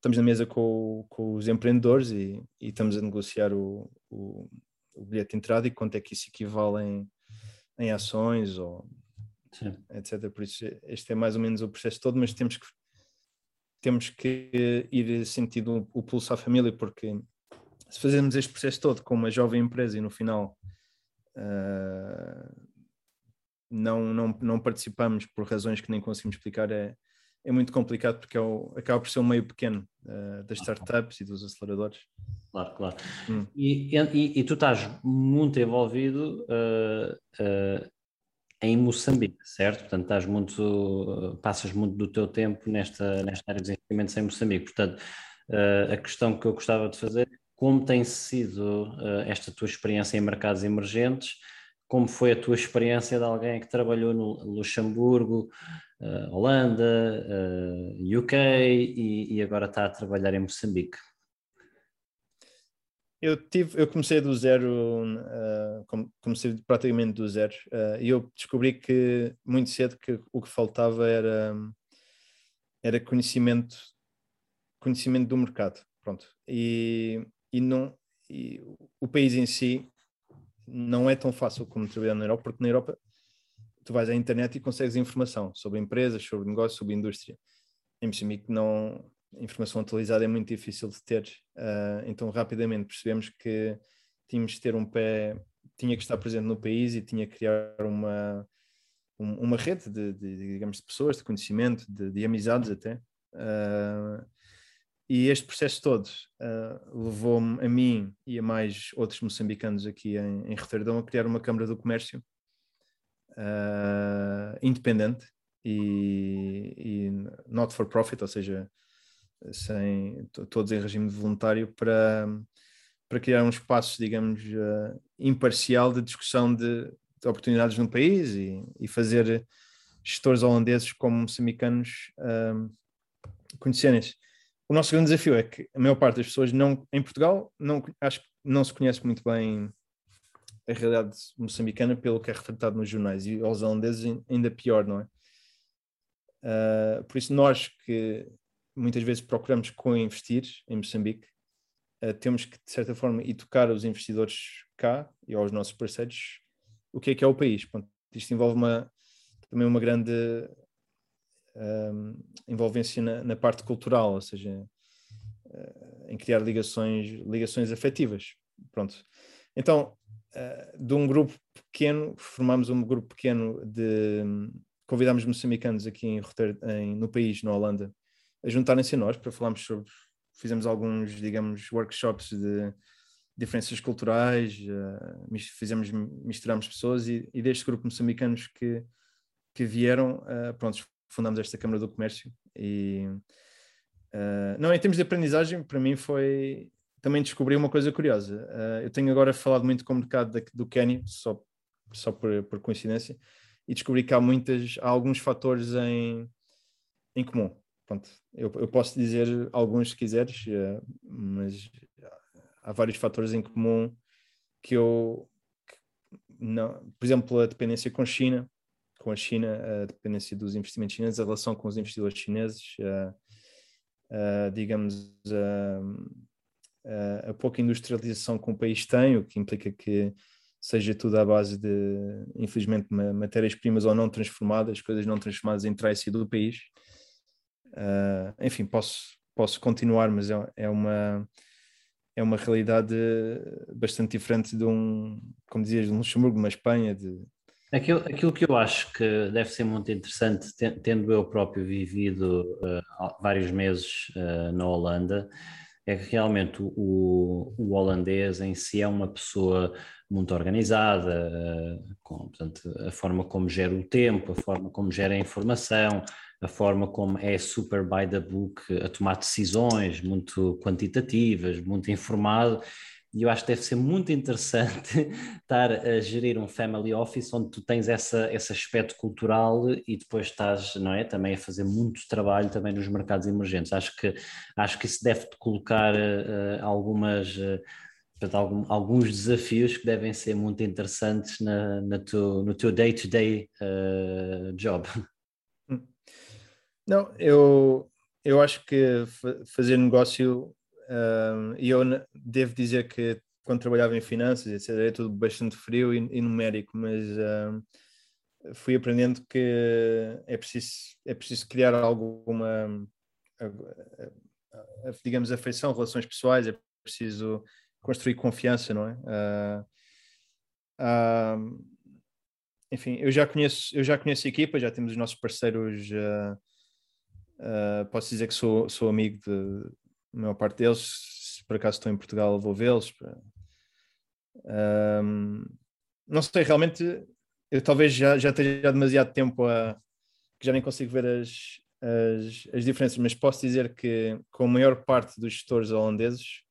estamos na mesa com, com os empreendedores e, e, estamos a negociar o, o, o, bilhete de entrada e quanto é que isso equivale em, em ações ou Sim. etc. Por isso, este é mais ou menos o processo todo, mas temos que, temos que ir sentindo o pulso à família, porque se fazermos este processo todo com uma jovem empresa e no final uh, não, não, não participamos por razões que nem conseguimos explicar, é, é muito complicado porque é o, acaba por ser um meio pequeno uh, das startups e dos aceleradores. Claro, claro. Hum. E, e, e, tu estás muito envolvido uh, uh, em Moçambique, certo? Portanto, estás muito, passas muito do teu tempo nesta, nesta área de investimentos em Moçambique. Portanto, a questão que eu gostava de fazer é como tem sido esta tua experiência em mercados emergentes, como foi a tua experiência de alguém que trabalhou no Luxemburgo, uh, Holanda, UK e, e agora está a trabalhar em Moçambique? Eu, tive, eu comecei do zero, uh, comecei praticamente do zero, uh, e eu descobri que muito cedo que o que faltava era, era conhecimento, conhecimento do mercado, pronto. E, e, não, e o país em si não é tão fácil como trabalhar na Europa, porque na Europa tu vais à internet e consegues informação sobre empresas, sobre negócios, sobre indústria. Em Moçambique não, informação atualizada é muito difícil de ter, uh, então rapidamente percebemos que tínhamos de ter um pé, tinha que estar presente no país e tinha que criar uma, um, uma rede de, de, digamos, de pessoas, de conhecimento, de, de amizades até. Uh, e este processo todo uh, levou-me a mim e a mais outros moçambicanos aqui em, em Roterdão a criar uma Câmara do Comércio independente e, e not for profit, ou seja, sem, todos em regime voluntário, para, para criar um espaço, digamos, uh, imparcial de discussão de, de, oportunidades no país e, e fazer gestores holandeses como moçambicanos uh, conhecerem-se. O nosso grande desafio é que a maior parte das pessoas não, em Portugal não, acho que não se conhece muito bem a realidade moçambicana pelo que é retratado nos jornais e aos holandeses ainda pior, não é? Uh, por isso nós que muitas vezes procuramos co-investir em Moçambique, uh, temos que, de certa forma, educar os investidores cá e aos nossos parceiros o que é que é o país. Ponto, isto envolve uma, também uma grande uh, envolvência na, na, parte cultural, ou seja, uh, em criar ligações, ligações afetivas. Pronto. Então, de um grupo pequeno, formamos um grupo pequeno de convidámos moçambicanos aqui em, no país, na Holanda, a juntarem-se a nós para falarmos sobre. Fizemos alguns, digamos, workshops de diferenças culturais, uh, fizemos, misturamos pessoas e, e deste grupo moçambicanos que, que vieram, uh, pronto, fundamos esta Câmara do Comércio e uh, não, em termos de aprendizagem, para mim foi também descobri uma coisa curiosa. Uh, eu tenho agora falado muito com o mercado da, do Quênia, só, só por, por coincidência, e descobri que há muitas, há alguns fatores em, em comum pronto, eu, eu, posso dizer alguns se quiseres, uh, mas há vários fatores em comum que eu, que não, por exemplo, a dependência com a China, com a China, a dependência dos investimentos chineses, a relação com os investidores chineses, uh, uh, digamos, a, a pouca industrialização que o país tem, o que implica que seja tudo à base de, infelizmente, matérias-primas ou não transformadas, coisas não transformadas em trace do país. Uh, enfim, posso, posso continuar, mas é, é, uma é uma realidade bastante diferente de um, como dizias, de um Luxemburgo, uma Espanha. De... Aquilo, aquilo que eu acho que deve ser muito interessante, tendo eu próprio vivido uh, vários meses uh, na Holanda, é que realmente o, o, holandês em si é uma pessoa muito organizada, com, portanto, a forma como gera o tempo, a forma como gera a informação, a forma como é super by the book a tomar decisões muito quantitativas, muito informado. E eu acho que deve ser muito interessante estar a gerir um family office onde tu tens essa, esse aspecto cultural e depois estás, não é, também a fazer muito trabalho também nos mercados emergentes. Acho que, acho que isso deve-te colocar uh, algumas... Uh, alguns desafios que devem ser muito interessantes na, na tu, no teu day-to-day -day, uh, job. Não, eu, eu acho que fazer negócio, e eu devo dizer que quando trabalhava em finanças, etc., era tudo bastante frio e, e numérico, mas fui aprendendo que é preciso, é preciso criar alguma, digamos, afeição, relações pessoais, é preciso construir confiança, não é? Uh, uh, enfim, eu já conheço, eu já conheço a equipa, já temos os nossos parceiros uh, posso dizer que sou, sou amigo de a maior parte deles. Se por acaso estou em Portugal, vou vê-los. Um, não sei, realmente, eu talvez já, já esteja demasiado tempo a que já nem consigo ver as, as, as diferenças, mas posso dizer que com a maior parte dos gestores holandeses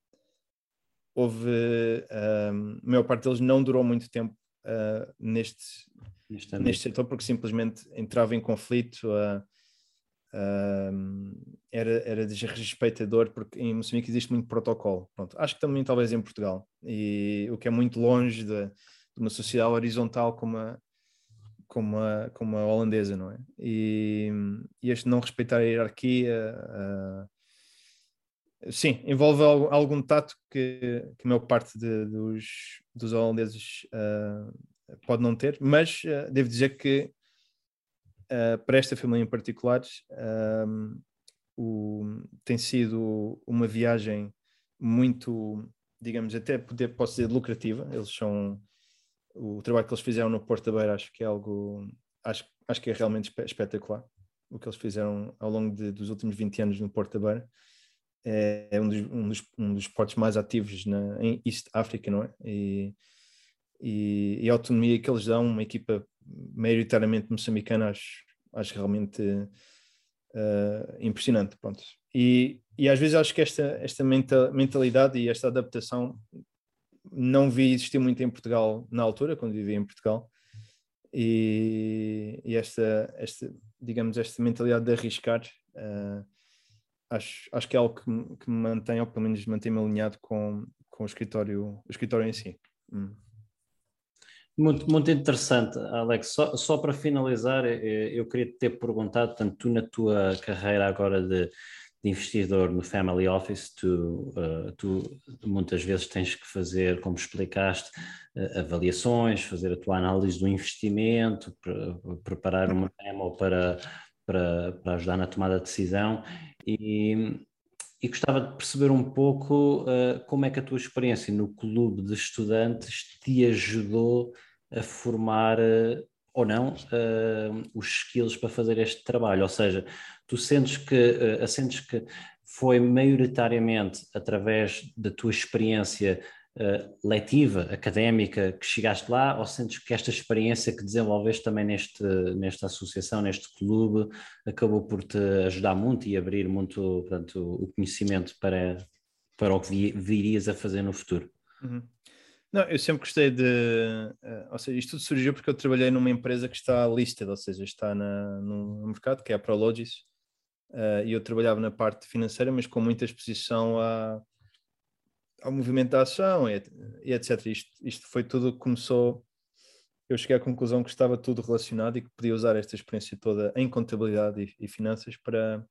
houve um, a maior parte deles não durou muito tempo uh, neste, neste, neste setor porque simplesmente entrava em conflito uh, era, era desrespeitador, porque em Moçambique existe muito protocolo. Pronto, acho que também talvez em Portugal, e o que é muito longe de, de uma sociedade horizontal como a, como a, como a holandesa, não é? E, e este não respeitar a hierarquia, uh, sim, envolve algum tato que, que a maior parte de, dos, dos holandeses uh, pode não ter, mas uh, devo dizer que uh, para esta família em particular, o, tem sido uma viagem muito, digamos, até poder, posso dizer, lucrativa. Eles são. O trabalho que eles fizeram no Porto Beira acho que é algo. Acho, acho que é realmente espetacular. O que eles fizeram ao longo de, dos últimos 20 anos no Porto Beira é, é um dos, um dos, um dos portos mais ativos na, em East África, não é? E, e, e, a autonomia que eles dão, uma equipa maioritariamente moçambicana, acho, acho realmente uh, impressionante. Pronto. E, e às vezes acho que esta, esta mentalidade e esta adaptação não vi existir muito em Portugal na altura, quando vivia em Portugal. E, e esta, esta, digamos, esta mentalidade de arriscar, uh, acho, acho que é algo que, que me mantém, ou pelo menos mantém-me alinhado com, com o escritório, o escritório em si. Hum. Muito, muito interessante, Alex. Só, só para finalizar, eh, eu queria te ter perguntado, tanto tu na tua carreira agora de, de investidor no Family Office, tu, uh, tu, muitas vezes tens que fazer, como explicaste, uh, avaliações, fazer a tua análise do investimento, pre preparar uma demo para, para, para ajudar na tomada de decisão e, e gostava de perceber um pouco uh, como é que a tua experiência no clube de estudantes te ajudou a formar uh, ou não uh, os skills para fazer este trabalho. Ou seja, tu sentes que, uh, sentes que foi maioritariamente através da tua experiência letiva, académica, que chegaste lá, ou sentes que esta experiência que desenvolveste também neste, nesta associação, neste clube, acabou por te ajudar muito e abrir muito portanto, o conhecimento para, para o que virias a fazer no futuro? Uhum. Não, eu sempre gostei de. Uh, ou seja, isto tudo surgiu porque eu trabalhei numa empresa que está listed, ou seja, está na, no mercado, que é a Prologis, uh, e eu trabalhava na parte financeira, mas com muita exposição à, ao movimento da ação e, e etc. Isto, isto foi tudo que começou. Eu cheguei à conclusão que estava tudo relacionado e que podia usar esta experiência toda em contabilidade e, e finanças para,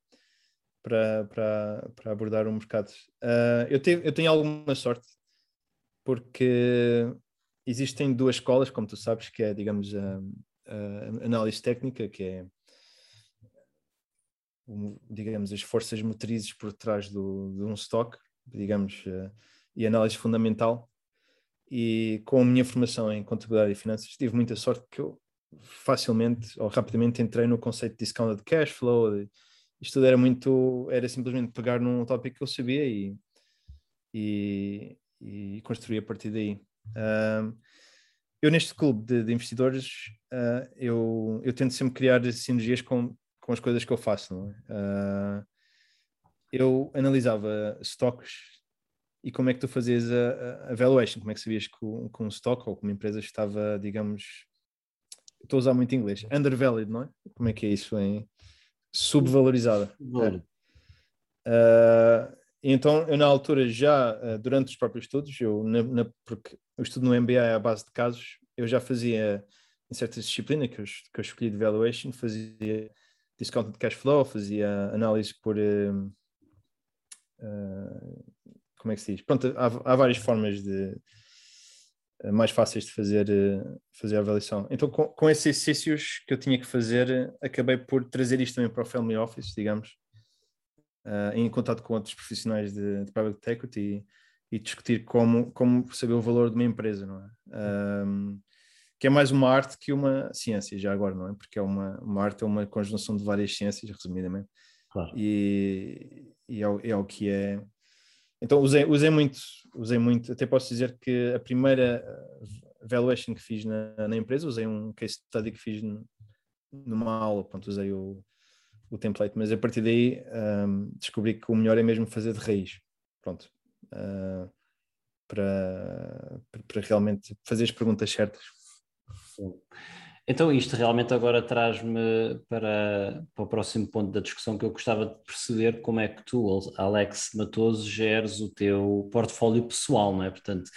para, para, para abordar o mercado. Uh, eu, te, eu tenho alguma sorte, porque existem duas escolas, como tu sabes, que é, digamos, a, a análise técnica, que é, digamos, as forças motrizes por trás do, de um stock, digamos, uh, e análise fundamental. E com a minha formação em contabilidade e finanças, tive muita sorte que eu facilmente ou rapidamente entrei no conceito de discounted cash flow. Isto tudo era muito, era simplesmente pegar num tópico que eu sabia e, e, e construir a partir daí. Uh, eu neste clube de, de investidores, uh, eu, eu tento sempre criar sinergias com, com as coisas que eu faço. Não é? Uh, eu analisava stocks e como é que tu fazias a, a valuation, como é que sabias que, um, que um stock ou que uma empresa estava, digamos, estou a usar muito inglês, undervalued, não é? Como é que é isso em subvalorizada? Uh, então, eu na altura já, uh, durante os próprios estudos, eu, na, na, porque o estudo no MBA é à base de casos, eu já fazia em certas disciplinas que eu, que eu escolhi de valuation, fazia discounted cash flow, fazia análise por uh, como é que se diz? Pronto, há, há várias formas de eh, mais fáceis de fazer, eh, fazer a avaliação. Então, com, com esses exercícios que eu tinha que fazer, acabei por trazer isto também para o Family Office, digamos, uh, em contato com outros profissionais de, de private equity e, e, discutir como, como saber o valor de uma empresa, não é? Um, que é mais uma arte que uma ciência, já agora, não é? Porque é uma, uma arte, é uma conjunção de várias ciências, resumidamente. Claro. E, e é, é o que é então usei, usei muito, usei muito, até posso dizer que a primeira eh, valuation que fiz na, na empresa, usei um case study que fiz numa aula, pronto, usei o, o template, mas a partir daí um, descobri que o melhor é mesmo fazer de raiz, pronto, uh, para, para realmente fazer as perguntas certas. Então, isto realmente agora traz-me para, para o próximo ponto da discussão que eu gostava de perceber como é que tu, Alex Matoso, geres o teu portfólio pessoal, não é? Portanto,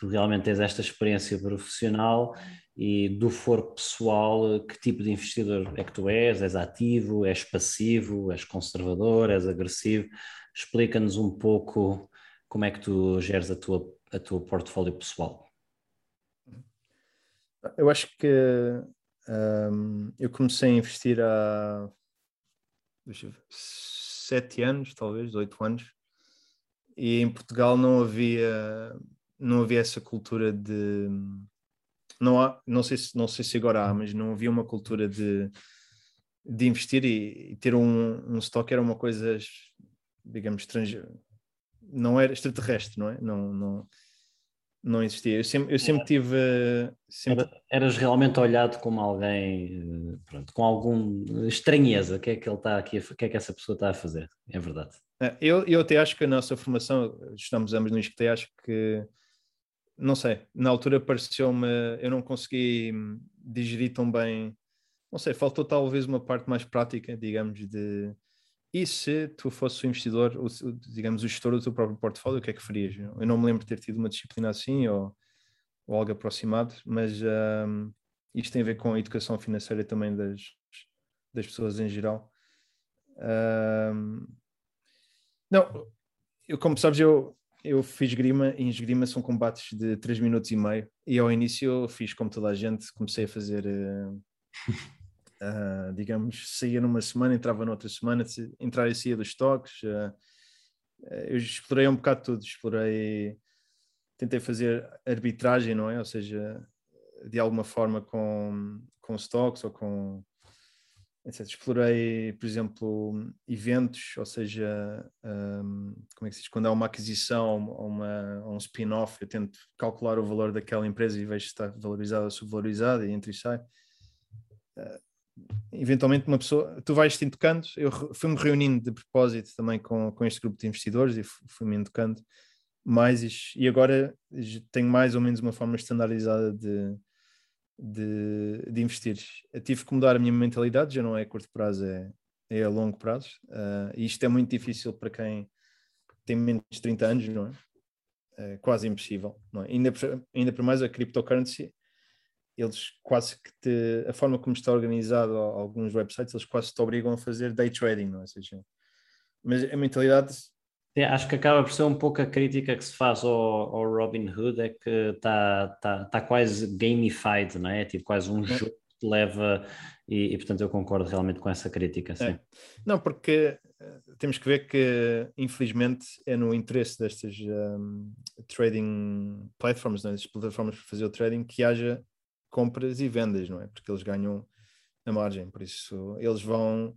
tu realmente tens esta experiência profissional e do foro pessoal, que tipo de investidor é que tu és? És ativo, és passivo, és conservador, és agressivo? Explica-nos um pouco como é que tu geres a tua, a tua portfólio pessoal. Eu acho que um, eu comecei a investir há sete anos, talvez, oito anos, e em Portugal não havia não havia essa cultura de não há, não sei se não sei se agora há, mas não havia uma cultura de, de investir e, e ter um, um stock era uma coisa digamos estrangeira não era extraterrestre, não é? Não, não, não existia. Eu sempre, eu sempre tive. Sempre... Era, eras realmente olhado como alguém, eh, pronto, com alguma estranheza. O que é que ele está aqui, o que é que essa pessoa está a fazer? É verdade. É, eu, eu até acho que a nossa formação, estamos ambos no ISCTE, acho que, não sei, na altura pareceu-me, eu não consegui digerir tão bem, não sei, faltou talvez uma parte mais prática, digamos, de e se tu fosses o investidor, o, digamos, o gestor do teu próprio portfólio, o que é que farias? Eu não me lembro de ter tido uma disciplina assim ou, ou algo aproximado, mas um, isto tem a ver com a educação financeira também das, das pessoas em geral. Um, não, eu, como sabes, eu, eu fiz grima e esgrima são combates de 3 minutos e meio e ao início eu fiz como toda a gente, comecei a fazer. Uh, Uh, digamos, saía numa semana, entrava noutra semana, entrar e saía dos estoques. Uh, eu explorei um bocado tudo, explorei, tentei fazer arbitragem, não é? Ou seja, de alguma forma com, com stocks ou com. Etc. Explorei, por exemplo, eventos, ou seja, um, como é que se diz? Quando há uma aquisição ou uma, um spin-off, eu tento calcular o valor daquela empresa e vejo se está valorizada ou subvalorizada e entra e sai. Uh, eventualmente uma pessoa, tu vais te tocando, eu fui-me reunindo de propósito também com, com este grupo de investidores e fui-me tocando mais e agora tenho mais ou menos uma forma standardizada de, de, de investir. Eu tive que mudar a minha mentalidade, já não é a curto prazo, é, é a longo prazo. Uh, e isto é muito difícil para quem tem menos de 30 anos, não é? é quase impossível. É? Ainda, ainda por mais a cryptocurrency eles quase que te, a forma como está organizado alguns websites, eles quase te obrigam a fazer day trading, não é? Ou seja, Mas a mentalidade. É, acho que acaba por ser um pouco a crítica que se faz ao, ao Robin Hood, é que está tá, tá quase gamified, não é? Tipo, quase um é. jogo que leva. E, e, portanto eu concordo realmente com essa crítica. Sim. É. Não, porque eh, temos que ver que, infelizmente, é no interesse destas um, trading platforms, né, destas plataformas para fazer o trading, que haja compras e vendas, não é? Porque eles ganham a margem, por isso eles vão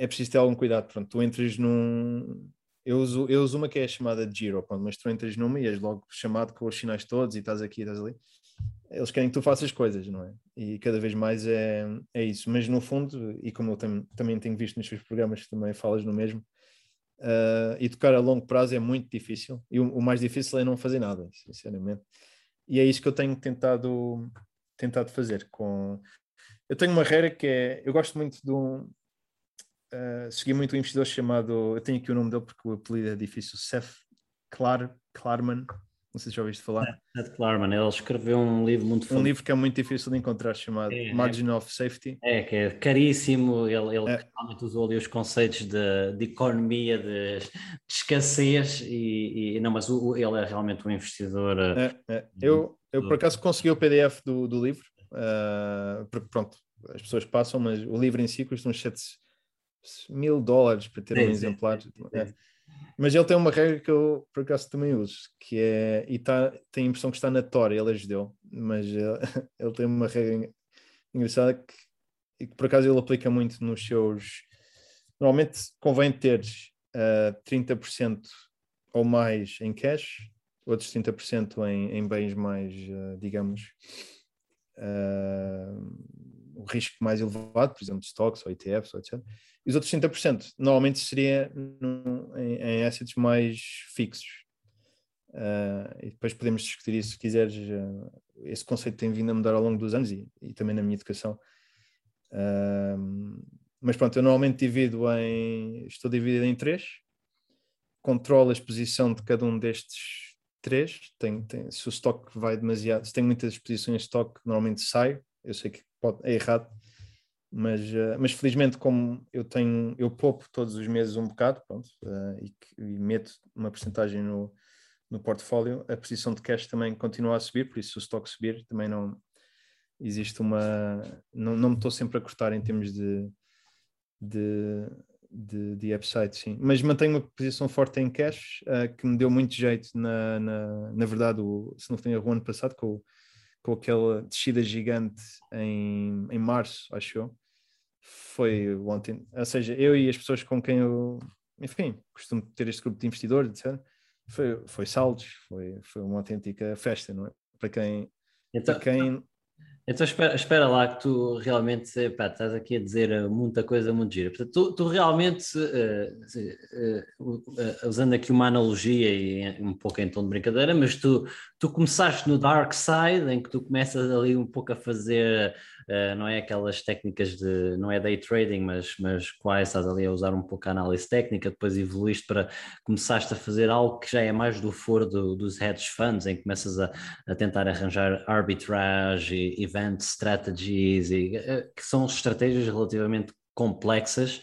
é preciso ter algum cuidado. Pronto, tu entras num. Eu uso, eu uso uma que é chamada de Giro, pronto, mas tu entras numa e és logo chamado com os sinais todos e estás aqui e estás ali. Eles querem que tu faças coisas, não é? E cada vez mais é, é isso. Mas no fundo, e como eu tam, também tenho visto nos seus programas, também falas no mesmo, uh, educar a longo prazo é muito difícil. E o, o mais difícil é não fazer nada, sinceramente. E é isso que eu tenho tentado, tentado fazer. Com... Eu tenho uma regra que é. Eu gosto muito de um, uh, segui muito um investidor chamado, eu tenho aqui o nome dele porque o apelido é difícil, Seth Clar, Klarman, não sei se já ouviste falar. Seth Klarman, ele escreveu um livro muito Um livro que é muito difícil de encontrar, chamado é, Margin é, of Safety. É, que é caríssimo, ele, ele é. realmente usou ali os conceitos de, de economia, de, de escassez, e, e, não, mas o, ele é realmente um investidor. É, é. Eu, eu por acaso consegui o PDF do, do livro, uh, porque pronto, as pessoas passam, mas o livro em si custa uns 7 mil dólares para ter um exemplar. É. Mas ele tem uma regra que eu por acaso também uso, que é, e tá, tem a impressão que está na Tora, ele ajudou, mas ele, ele tem uma regra engraçada que, que por acaso ele aplica muito nos seus. Normalmente convém ter uh, 30% ou mais em cash, outros 30% em, em bens mais, uh, digamos, uh, o risco mais elevado, por exemplo, de stocks ou ETFs, ou etc e os outros 30% normalmente seria em, em, assets mais fixos. Uh, e depois podemos discutir isso se quiseres. Uh, esse conceito tem vindo a mudar ao longo dos anos e, e também na minha educação. Uh, mas pronto, eu normalmente divido em. Estou dividido em três. Controlo a exposição de cada um destes três. Tem, se o estoque vai demasiado, se tem muitas exposições de estoque, normalmente saio. Eu sei que pode, é errado, mas, uh, mas felizmente como eu tenho, eu poupo todos os meses um bocado, pronto, uh, e, e, meto uma porcentagem no, no portfólio, a posição de cash também continua a subir, por isso se o estoque subir também não existe uma, não, não me estou sempre a cortar em termos de, de, de, de upside, sim, mas mantenho uma posição forte em cash, uh, que me deu muito jeito na, na, na verdade, o, se não foi o ano passado, com, com aquela descida gigante em, em março, acho eu, foi ontem. Ou seja, eu e as pessoas com quem eu, enfim, costumo ter este grupo de investidores, etc., foi, foi saldos, foi, foi uma autêntica festa, não é? Para quem. Então, para quem... então espera, espera lá que tu realmente pá, estás aqui a dizer eh, muita coisa muito gira. Portanto, tu, tu realmente, uh, uh, uh, usando aqui uma analogia e um pouco em tom de brincadeira, mas tu, tu começaste no dark side, em que tu começas ali um pouco a fazer uh, não é aquelas técnicas de, não é day trading, mas, mas quase estás ali a usar um pouco a análise técnica, depois evoluíste para, começaste a fazer algo que já é mais do foro do, dos hedge funds, em que começas a, a tentar arranjar arbitrage, event strategies, e, uh, que são estratégias relativamente complexas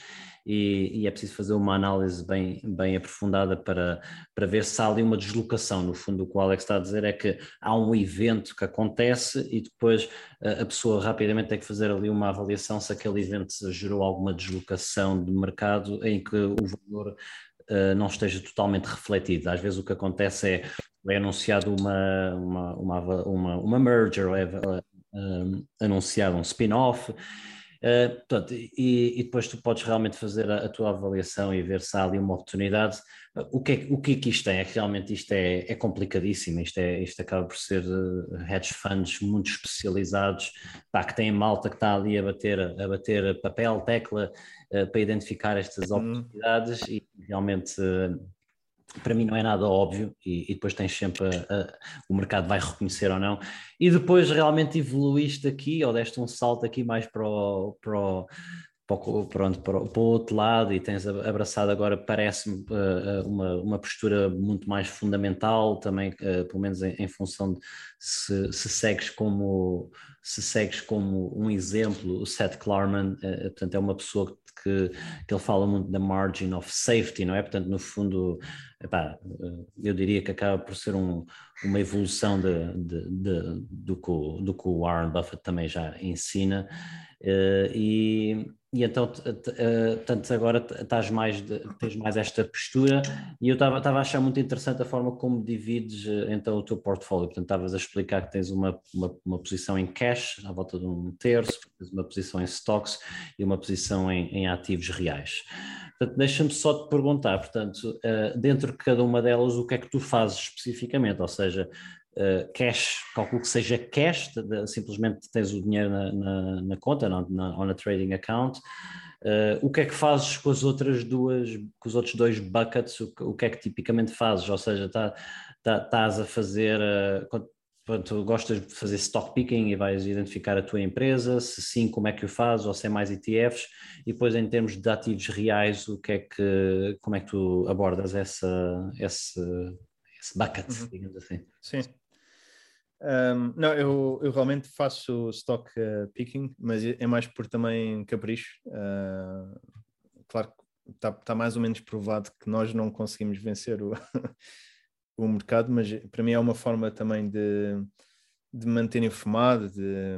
e, e, é preciso fazer uma análise bem, bem aprofundada para, para ver se há ali uma deslocação. No fundo, o que o Alex está a dizer é que há um evento que acontece e depois a, a pessoa rapidamente tem que fazer ali uma avaliação se aquele evento gerou alguma deslocação de mercado em que o valor uh, não esteja totalmente refletido. Às vezes o que acontece é é anunciado uma, uma, uma, uma, uma merger, é uh, anunciado um spin-off Uh, portanto, e, e, depois tu podes realmente fazer a, a, tua avaliação e ver se há ali uma oportunidade. Uh, o, que é, o que é que isto tem? É que realmente isto é, é complicadíssimo, isto, é, isto acaba por ser uh, hedge funds muito especializados, pá, que têm malta que está ali a bater, a bater papel, tecla, para identificar estas uhum. oportunidades e realmente para mim não é nada óbvio e, e depois tens sempre a, a, o mercado vai reconhecer ou não. E depois realmente evoluíste aqui ou deste um salto aqui mais para o, para o, pronto, para, o outro lado e tens abraçado agora, parece-me, uh, uma, uma postura muito mais fundamental também, uh, pelo menos em, em função de se, se, segues como se segues como um exemplo o Seth Klarman, portanto é uma pessoa que que, que ele fala muito da margin of safety, não é? Portanto, no fundo, epá, eu diria que acaba por ser um, uma evolução de, de, de, do, que o, do que o Warren Buffett também já ensina. Uh, e, e então, tanto agora estás mais de, tens mais esta postura. E eu estava a achar muito interessante a forma como divides eh, então o teu portfólio, portanto estavas a explicar que tens uma, uma, uma, posição em cash, à volta de um terço, tens uma posição em stocks e uma posição em, em ativos reais. Portanto, deixa-me só te perguntar, portanto, eh, dentro de cada uma delas, o que é que tu fazes especificamente, ou seja, uh, cash, calculo que seja cash, de, simplesmente tens o dinheiro na, na, na conta, na, na, on a trading account. Uh, o que é que fazes com as outras duas, com os outros dois buckets? O, o que é que tipicamente fazes? Ou seja, tá, tá, estás a fazer. Uh, quando, gostas de fazer stock picking e vais identificar a tua empresa, se sim, como é que o fazes, ou se é mais ETFs, e depois em termos de ativos reais, o que é que, como é que tu abordas essa, esse, esse bucket, uhum. digamos assim? Sim, um, não, eu, eu realmente faço stock uh, picking, mas é, é mais por também capricho. Uh, claro que está tá mais ou menos provado que nós não conseguimos vencer o, o mercado, mas para mim é uma forma também de, de manter informado, de,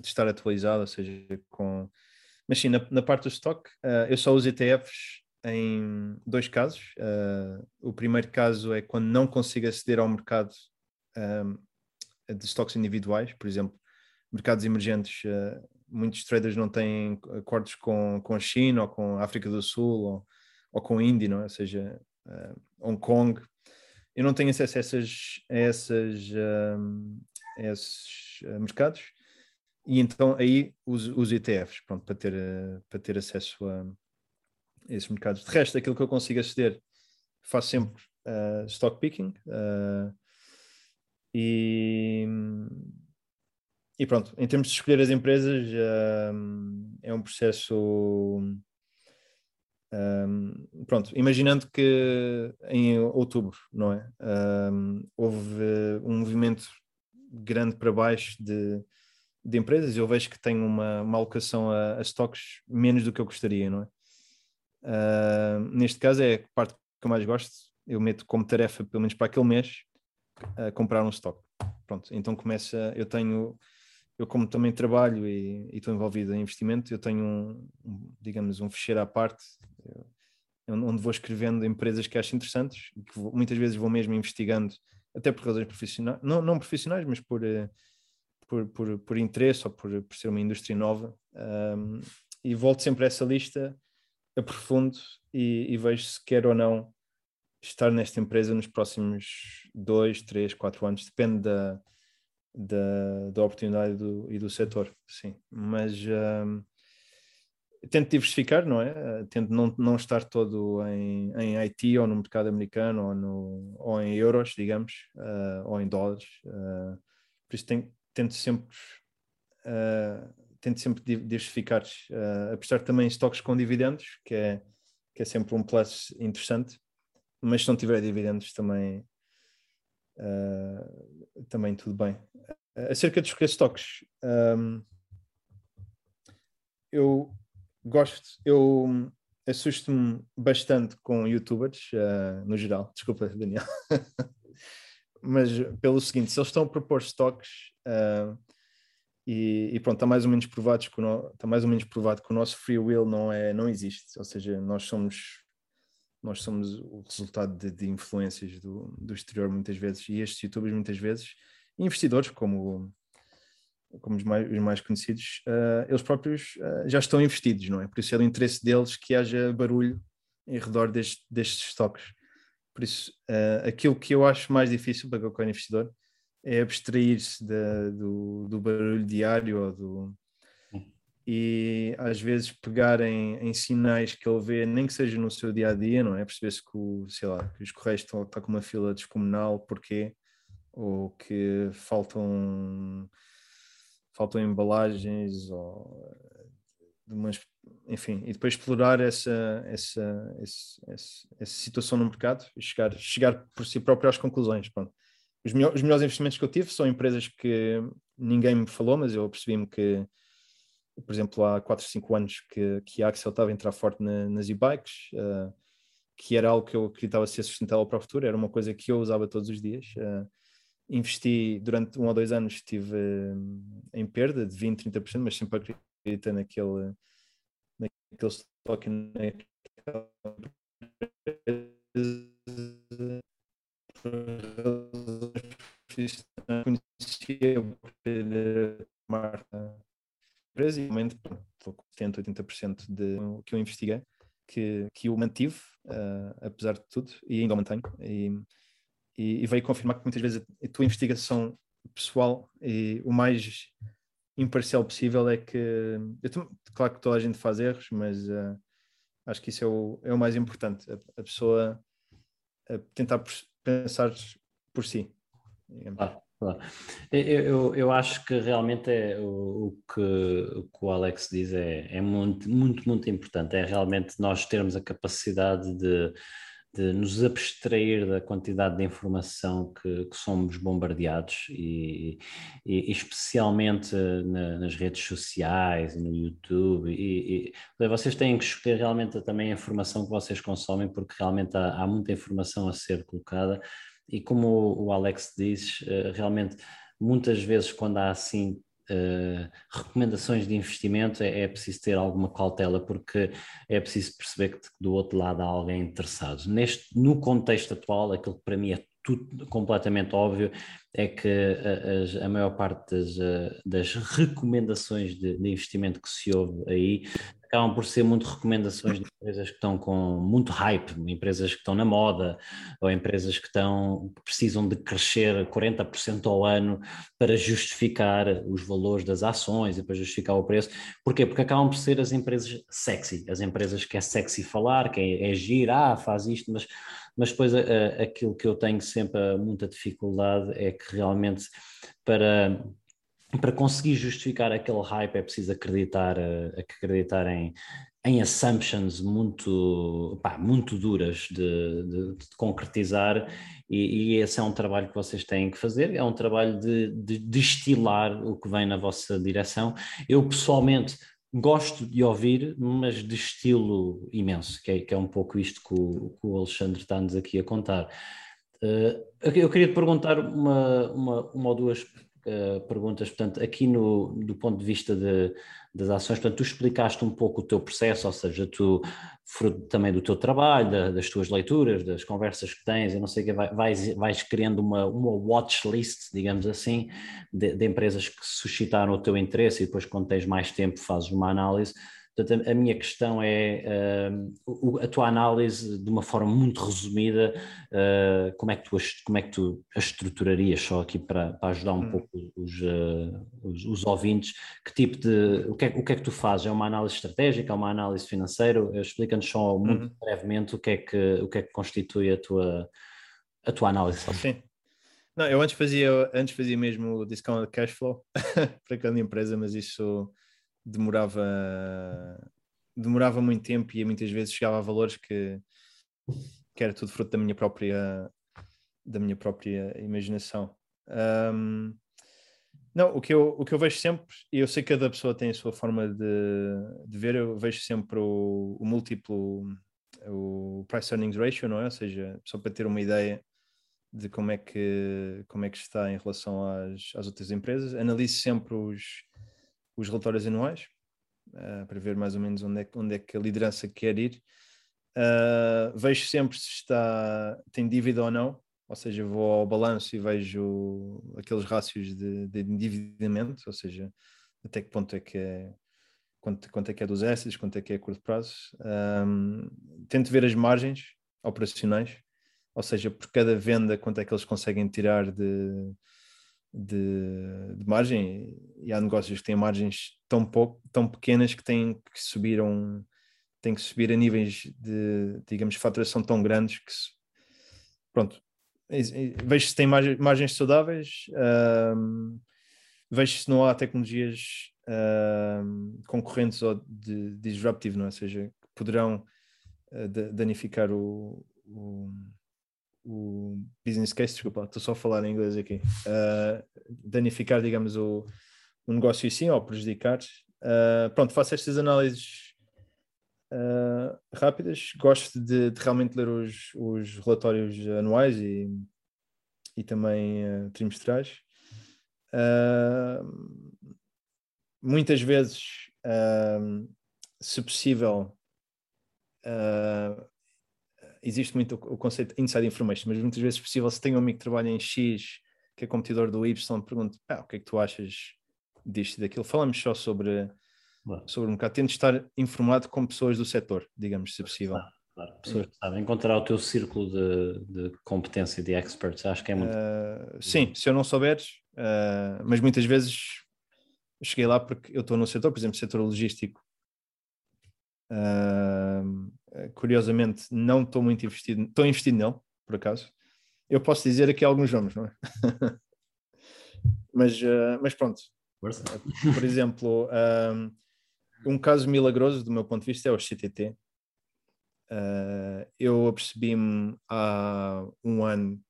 de estar atualizado, ou seja, com. Mas sim, na, na parte do stock, uh, eu só uso ETFs em dois casos. o primeiro caso é quando não consigo aceder ao mercado um, de estoques individuais, por exemplo, mercados emergentes, uh, muitos traders não têm acordos com, com a China ou com a África do Sul ou, ou com a Índia, não é? ou seja, uh, Hong Kong. Eu não tenho acesso a, essas, a, essas, uh, a esses mercados e então aí uso, uso ETFs pronto, para, ter, para ter acesso a, a esses mercados. De resto, aquilo que eu consigo aceder, faço sempre stock picking. Uh, e, e pronto, em termos de escolher as empresas, um, é um processo. Um, pronto, imaginando que em outubro, não é? Um, houve um movimento grande para baixo de, de empresas, eu vejo que tenho uma, uma alocação a, a stocks menos do que eu gostaria, não é? Uh, neste caso é a parte que eu mais gosto, eu meto como tarefa, pelo menos para aquele mês, a comprar um stock. Pronto, então começa, eu tenho, eu como também trabalho e, estou envolvido em investimento, eu tenho um, um, digamos, um fecheiro à parte, onde vou escrevendo empresas que acho interessantes, que vou, muitas vezes vou mesmo investigando, até por razões profissionais, não, não profissionais, mas por, eh, por, por, por interesse ou por, por ser uma indústria nova, um, e volto sempre a essa lista, aprofundo e, e vejo se quer ou não estar nesta empresa nos próximos dois, três, quatro anos, depende da, da, da oportunidade do, e do setor, sim. Mas um, tento diversificar, não é? Tento não, não estar todo em, em IT ou no mercado americano ou, no, ou em euros, digamos, uh, ou em dólares. Uh, por isso tenho, tento sempre. Uh, tento sempre diversificar, uh, apostar também em estoques com dividendos, que é, que é sempre um plus interessante mas se não tiver dividendos também, uh, também tudo bem. Acerca de escolher stocks, um, eu gosto, eu assusto-me bastante com youtubers uh, no geral, desculpa Daniel, mas pelo seguinte, se eles estão a propor stocks uh, e, e, pronto, está mais ou menos provado que o no, mais ou menos provado que o nosso free will não é não existe, ou seja, nós somos nós somos o resultado de, de influências do, do exterior muitas vezes e estes youtubers muitas vezes, investidores como, como os, mais, os mais conhecidos, uh, eles próprios uh, já estão investidos, não é? Por isso é do interesse deles que haja barulho em redor deste, destes estoques. Por isso, uh, aquilo que eu acho mais difícil para qualquer investidor é abstrair-se do, do barulho diário ou do, e às vezes pegarem em sinais que ele vê, nem que seja no seu dia a dia, não é? Perceber-se que, o, sei lá, que os correios estão, estão com uma fila descomunal, porquê? Ou que faltam, faltam embalagens, ou umas, enfim, e depois explorar essa, essa, essa, essa, essa, situação no mercado e chegar, chegar por si próprio às conclusões. Pronto. Os, melhores, os melhores investimentos que eu tive são empresas que ninguém me falou, mas eu percebi-me que por exemplo, há 4, 5 anos que, que a Axel estava a entrar forte na, nas e-bikes, uh, que era algo que eu acreditava ser sustentável para o futuro, era uma coisa que eu usava todos os dias. Uh, investi durante um ou dois anos, estive uh, em perda de 20, 30%, mas sempre acreditei naquele, naquele estoque, naquela conhecia a marca empresa e realmente 70, 80% de que eu investiguei que, que eu mantive, uh, apesar de tudo, e ainda o mantenho. E, e, e, veio confirmar que muitas vezes a, tua investigação pessoal e o mais imparcial possível é que. Eu, claro que toda a gente faz erros, mas uh, acho que isso é o, é o mais importante. A, a pessoa a tentar pensar por si. Ah. Eu, eu, acho que realmente é o, o, que, o que o Alex diz é, é muito, muito, muito importante. É realmente nós termos a capacidade de, de nos abstrair da quantidade de informação que, que somos bombardeados e, e, e especialmente na, nas redes sociais no YouTube. E, e, vocês têm que escolher realmente também a informação que vocês consomem porque realmente há, há muita informação a ser colocada e como o Alex diz, eh, realmente muitas vezes quando há assim Uh, recomendações de investimento é, é, preciso ter alguma cautela porque é preciso perceber que do outro lado há alguém interessado. Neste, no contexto atual, aquilo que para mim é tudo completamente óbvio é que a, a, a maior parte das, eh, das recomendações de, de, investimento que se ouve aí acabam por ser muito recomendações de empresas que estão com muito hype, empresas que estão na moda, ou empresas que estão que precisam de crescer 40% ao ano para justificar os valores das ações e para justificar o preço. Porquê? Porque acabam por ser as empresas sexy, as empresas que é sexy falar, que é, é ah, faz isto, mas, mas depois a, a, aquilo que eu tenho sempre muita dificuldade é que realmente para para conseguir justificar aquele hype é preciso acreditar, uh, acreditar em, em assumptions muito, pá, muito duras de, de, de concretizar e, e, esse é um trabalho que vocês têm que fazer, é um trabalho de, de destilar o que vem na vossa direção. Eu pessoalmente gosto de ouvir, mas de estilo imenso, que é, que é um pouco isto que o, que o Alexandre está-nos aqui a contar. Uh, eu queria te perguntar uma, uma, uma ou duas uh, perguntas, portanto, aqui no, do ponto de vista de, das ações, portanto, tu explicaste um pouco o teu processo, ou seja, tu, fruto também do teu trabalho, da, das tuas leituras, das conversas que tens, eu não sei o que, vais, vais criando uma, uma watch list, digamos assim, de, de empresas que suscitaram o teu interesse e depois quando tens mais tempo fazes uma análise. Portanto, a, minha questão é uh, a tua análise, de uma forma muito resumida, uh, como, é que tu, como é que tu a estruturarias, só aqui para, para ajudar um hum. pouco os, uh, os, os, ouvintes, que tipo de, o que, é, o que é que tu fazes? É uma análise estratégica, é uma análise financeira? Explica-nos só muito uhum. brevemente o que, é que, o que é que constitui a tua, a tua análise. Sim. Não, eu antes fazia, antes fazia mesmo o discount cash flow para cada empresa, mas isso demorava demorava muito tempo e muitas vezes chegava a valores que, que era tudo fruto da minha própria da minha própria imaginação. Um, não, o que, eu, o que eu vejo sempre, e eu sei que cada pessoa tem a sua forma de, de ver, eu vejo sempre o, o múltiplo, o price earnings ratio, não é? Ou seja, só para ter uma ideia de como é que, como é que está em relação às, às outras empresas, analiso sempre os, os relatórios anuais uh, para ver mais ou menos onde é, onde é que a liderança quer ir. Uh, vejo sempre se está, tem dívida ou não, ou seja, vou ao balanço e vejo aqueles rácios de, de endividamento, ou seja, até que ponto é que é, quanto, quanto é que é dos assets, quanto é que é a curto prazo. Um, tento ver as margens operacionais, ou seja, por cada venda, quanto é que eles conseguem tirar de, de, de, margem e há negócios que têm margens tão pouco, tão pequenas que têm que subir a um, têm que subir a níveis de, digamos, faturação tão grandes que pronto, vejo se tem margens, margens saudáveis, um, vejo se não há tecnologias concorrentes ou de, de disruptive, não é? ou seja, que poderão uh, danificar o, o o business case, desculpa, estou só a falar em inglês aqui, uh, danificar, digamos, o, o negócio em si ou prejudicar. Uh, pronto, faço estas análises uh, rápidas. Gosto de, de, realmente ler os, os relatórios anuais e, e também trimestrais. muitas vezes, se possível, existe muito o conceito de inside information, mas muitas vezes, se possível, se tem um amigo que trabalha em X, que é competidor do Y, pergunto, ah, o que é que tu achas disto e daquilo? Falamos só sobre, sobre um bocado. Tento estar informado com pessoas do setor, digamos, se possível. Claro, claro. pessoas que sabem encontrar o teu círculo de, de competência de experts, acho que é muito. Uh, sim, se eu não souberes, uh, mas muitas vezes cheguei lá porque eu estou no setor, por exemplo, setor logístico. Uh, curiosamente, não estou muito investido, estou investido nele, por acaso. Eu posso dizer aqui alguns nomes, não é? mas, mas pronto. Por exemplo, um caso milagroso do meu ponto de vista é o CTT. Uh, eu apercebi-me há um ano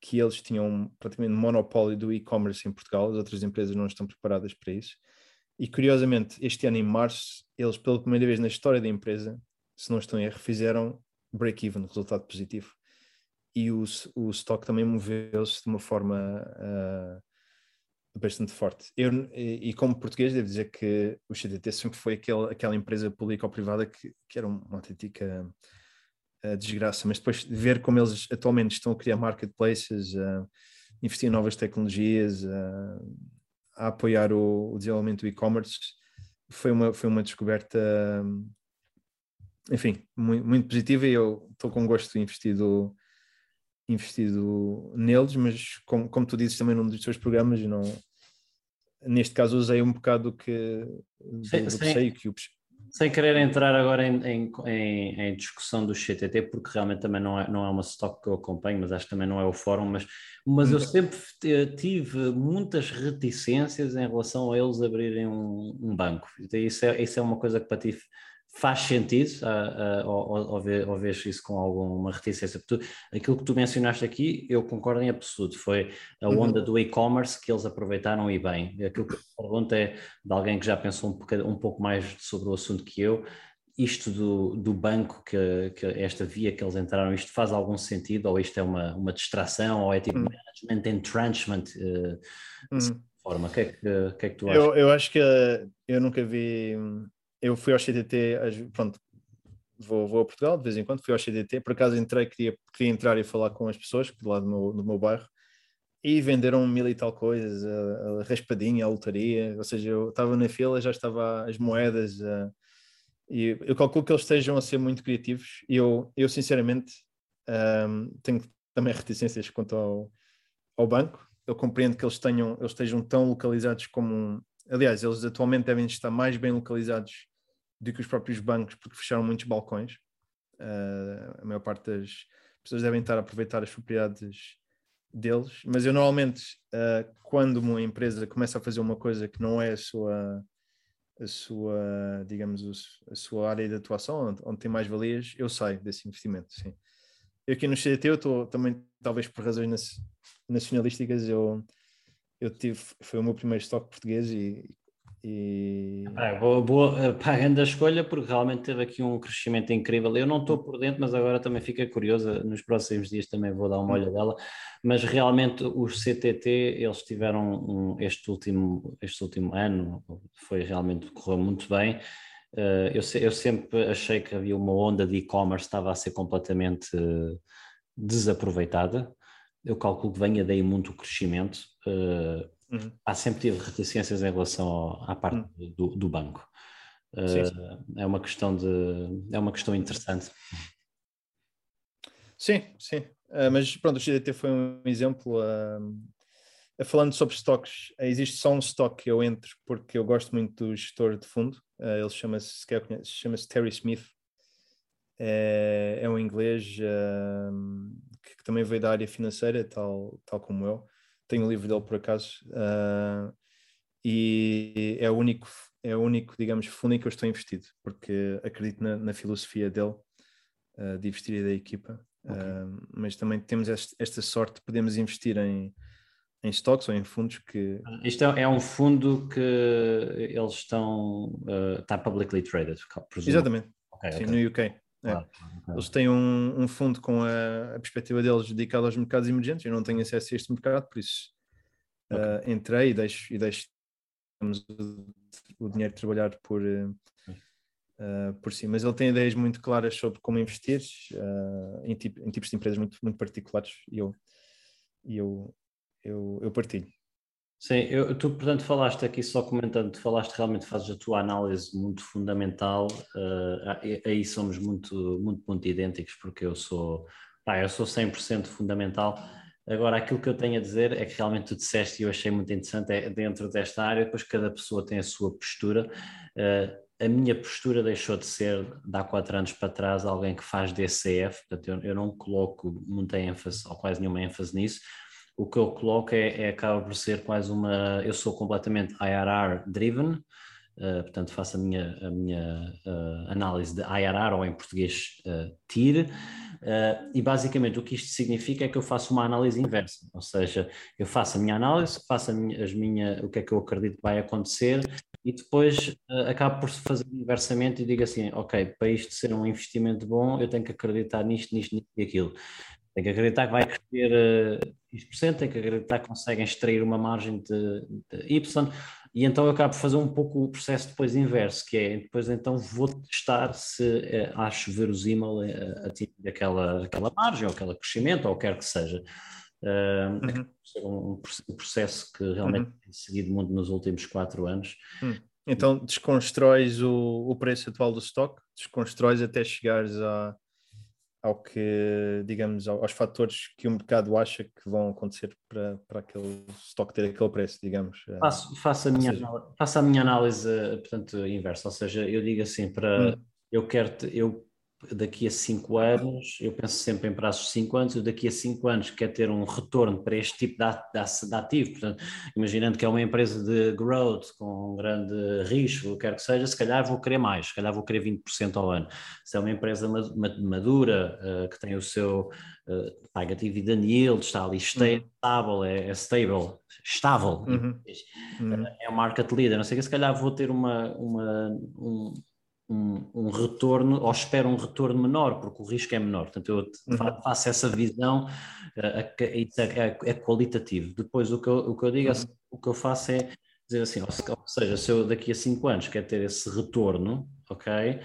que eles tinham praticamente monopólio do e-commerce em Portugal, as outras empresas não estão preparadas para isso. E curiosamente, este ano em março, eles pela primeira vez na história da empresa, se não estão em erro, fizeram break-even, resultado positivo. E o, o stock também moveu-se de uma forma uh, bastante forte. Eu, e, e, como português, devo dizer que o CTT sempre foi aquele, aquela empresa pública ou privada que, que era uma autêntica uh, desgraça, mas depois de ver como eles atualmente estão a criar marketplaces, uh, investir em novas tecnologias, uh, a apoiar o, o desenvolvimento do e-commerce, foi uma, foi uma descoberta, enfim, muito, muito positiva e eu estou com gosto investido investido neles, mas como, como tu dizes também num dos teus programas, não, neste caso usei um bocado que do, sem, do sem, que o... sem querer entrar agora em, em, em, em, discussão do CTT, porque realmente também não é, não é uma stock que eu acompanho, mas acho que também não é o fórum, mas, mas eu sempre tive muitas reticências em relação a eles abrirem um, um banco. Isso é, isso é uma coisa que para ti faz sentido uh, uh, ou, ou, ver, ou vês isso com alguma reticência? Porque tu, aquilo que tu mencionaste aqui, eu concordo em absoluto, foi a uhum. onda uhum. do e-commerce que eles aproveitaram e bem. Aquilo que eu pergunto é de alguém que já pensou um, um pouco mais sobre o assunto que eu, isto do, do banco, que, que, esta via que eles entraram, isto faz algum sentido? Ou isto é uma, uma distração? Ou é tipo uhum. management entrenchment? Uh, uhum. forma? O que, é que, que, é que tu achas? Eu, eu acho que eu nunca vi eu fui ao CTT, pronto, vou, vou a Portugal de vez em quando, fui ao CTT, por acaso entrei, queria, queria entrar e falar com as pessoas lado do meu, do meu bairro e venderam mil e tal coisas, a, a raspadinha, a lotaria, ou seja, eu estava na fila, já estava as moedas, a, e eu calculo que eles estejam a ser muito criativos e eu, eu sinceramente um, tenho também reticências quanto ao, ao banco, eu compreendo que eles tenham, eles estejam tão localizados como aliás, eles atualmente devem estar mais bem localizados do que os próprios bancos, porque fecharam muitos balcões. Uh, a maior parte das pessoas devem estar a aproveitar as propriedades deles, mas eu normalmente, uh, quando uma empresa começa a fazer uma coisa que não é a sua, a sua digamos, a sua área de atuação, onde, onde tem mais valias, eu saio desse investimento, sim. Eu aqui no CDT, eu estou também, talvez por razões nacionalísticas, eu eu tive, foi o meu primeiro estoque português e. e... Ah, boa, boa, pá, grande escolha, porque realmente teve aqui um crescimento incrível. Eu não estou por dentro, mas agora também fica curiosa. Nos próximos dias também vou dar uma olhada dela. Mas realmente os CTT, eles tiveram um, este, último, este último ano, foi realmente, correu muito bem. Uh, eu, eu, sempre achei que havia uma onda de e-commerce estava a ser completamente uh, desaproveitada eu calculo que venha daí muito o crescimento. Uh, uhum. Há sempre tive reticências em relação ao, à parte uhum. do, do, banco. Uh, sim, sim. É uma questão de é uma questão interessante. Sim, sim. Uh, mas pronto, o GDT foi um exemplo. falando sobre estoques, existe só um estoque que eu entro porque eu gosto muito do gestor de fundo. ele chama-se chama Terry Smith. É, é um inglês que, que, também veio da área financeira, tal, tal como eu. Tenho o livro dele por acaso. Uh, e é o único, é o único, digamos, fundo em que eu estou investido, porque acredito na, na filosofia dele uh, de investir e da equipa. Okay. Uh, mas também temos este, esta sorte, podemos investir em em stocks ou em fundos que. Isto é, é um fundo que eles estão. Uh, está publicly traded, presumo. Exatamente. Okay, Sim, okay. no UK. É. Claro, okay. Eles têm um, um fundo com a, a, perspectiva deles dedicado aos mercados emergentes. Eu não tenho acesso a este mercado, por isso uh, entrei e deixo, e deixo o, dinheiro trabalhar por, uh, por si. Mas ele tem ideias muito claras sobre como investir uh, em, tipo, em, tipos de empresas muito, muito particulares e eu, eu, eu, eu partilho. Sim, eu, tu portanto falaste aqui só comentando, tu falaste realmente fazes a tua análise muito fundamental, uh, aí somos muito, muito, muito idênticos porque eu sou, pá, eu sou 100% fundamental, agora aquilo que eu tenho a dizer é que realmente tu disseste e eu achei muito interessante, é dentro desta área, depois cada pessoa tem a sua postura, uh, a minha postura deixou de ser, de há quatro anos para trás, alguém que faz DCF, portanto eu, eu não coloco muita ênfase, ou quase nenhuma ênfase nisso, o que eu coloco é, é, acaba por ser quase uma. Eu sou completamente IRR driven, uh, portanto faço a minha, a minha uh, análise de IRR, ou em português uh, TIR, e basicamente o que isto significa é que eu faço uma análise inversa, ou seja, eu faço a minha análise, faço minha, as minha, o que é que eu acredito que vai acontecer e depois acabo por fazer inversamente e digo assim, ok, para isto ser um investimento bom, eu tenho que acreditar nisto, nisto, nisto e aquilo. Tem que acreditar que vai crescer uh, tem que acreditar que conseguem extrair uma margem de, de, Y, e então eu acabo de fazer um pouco o processo depois inverso, que é depois então vou testar se uh, acho verosímil uh, atingir aquela, aquela margem, ou aquele crescimento, ou o que quer que seja. Uh, uhum. um, um, processo que realmente uhum. tem seguido muito nos últimos quatro anos. Uhum. Então desconstróis o, o preço atual do estoque, desconstróis até chegares a ao que, digamos, aos fatores que o mercado acha que vão acontecer para, para aquele estoque ter aquele preço, digamos. Eh, faço, faço, a, minha, seja... faço a minha análise, portanto, inversa, ou seja, eu digo assim, para, hum. eu quero, eu daqui a cinco anos, eu penso sempre em prazos de cinco anos, eu daqui a cinco anos quero ter um retorno para este tipo de, de, de ativo, portanto, imaginando que é uma empresa de growth com um grande risco, quer que seja, se calhar vou querer mais, se calhar vou querer 20% ao ano. Se é uma empresa madura, uh, que tem o seu, uh, paga dividend yield, está ali estável, é, é stable, estável, uhum. Uhum. é um market leader, não sei que, se calhar vou ter uma, uma um, um, um, retorno, ou espero um retorno menor, porque o risco é menor. Portanto, eu uhum. faço essa visão, é, é, é, qualitativo. Depois, o que eu, o que eu digo, uhum. o que eu faço é dizer assim, ou seja, se eu daqui a 5 anos quero ter esse retorno, ok?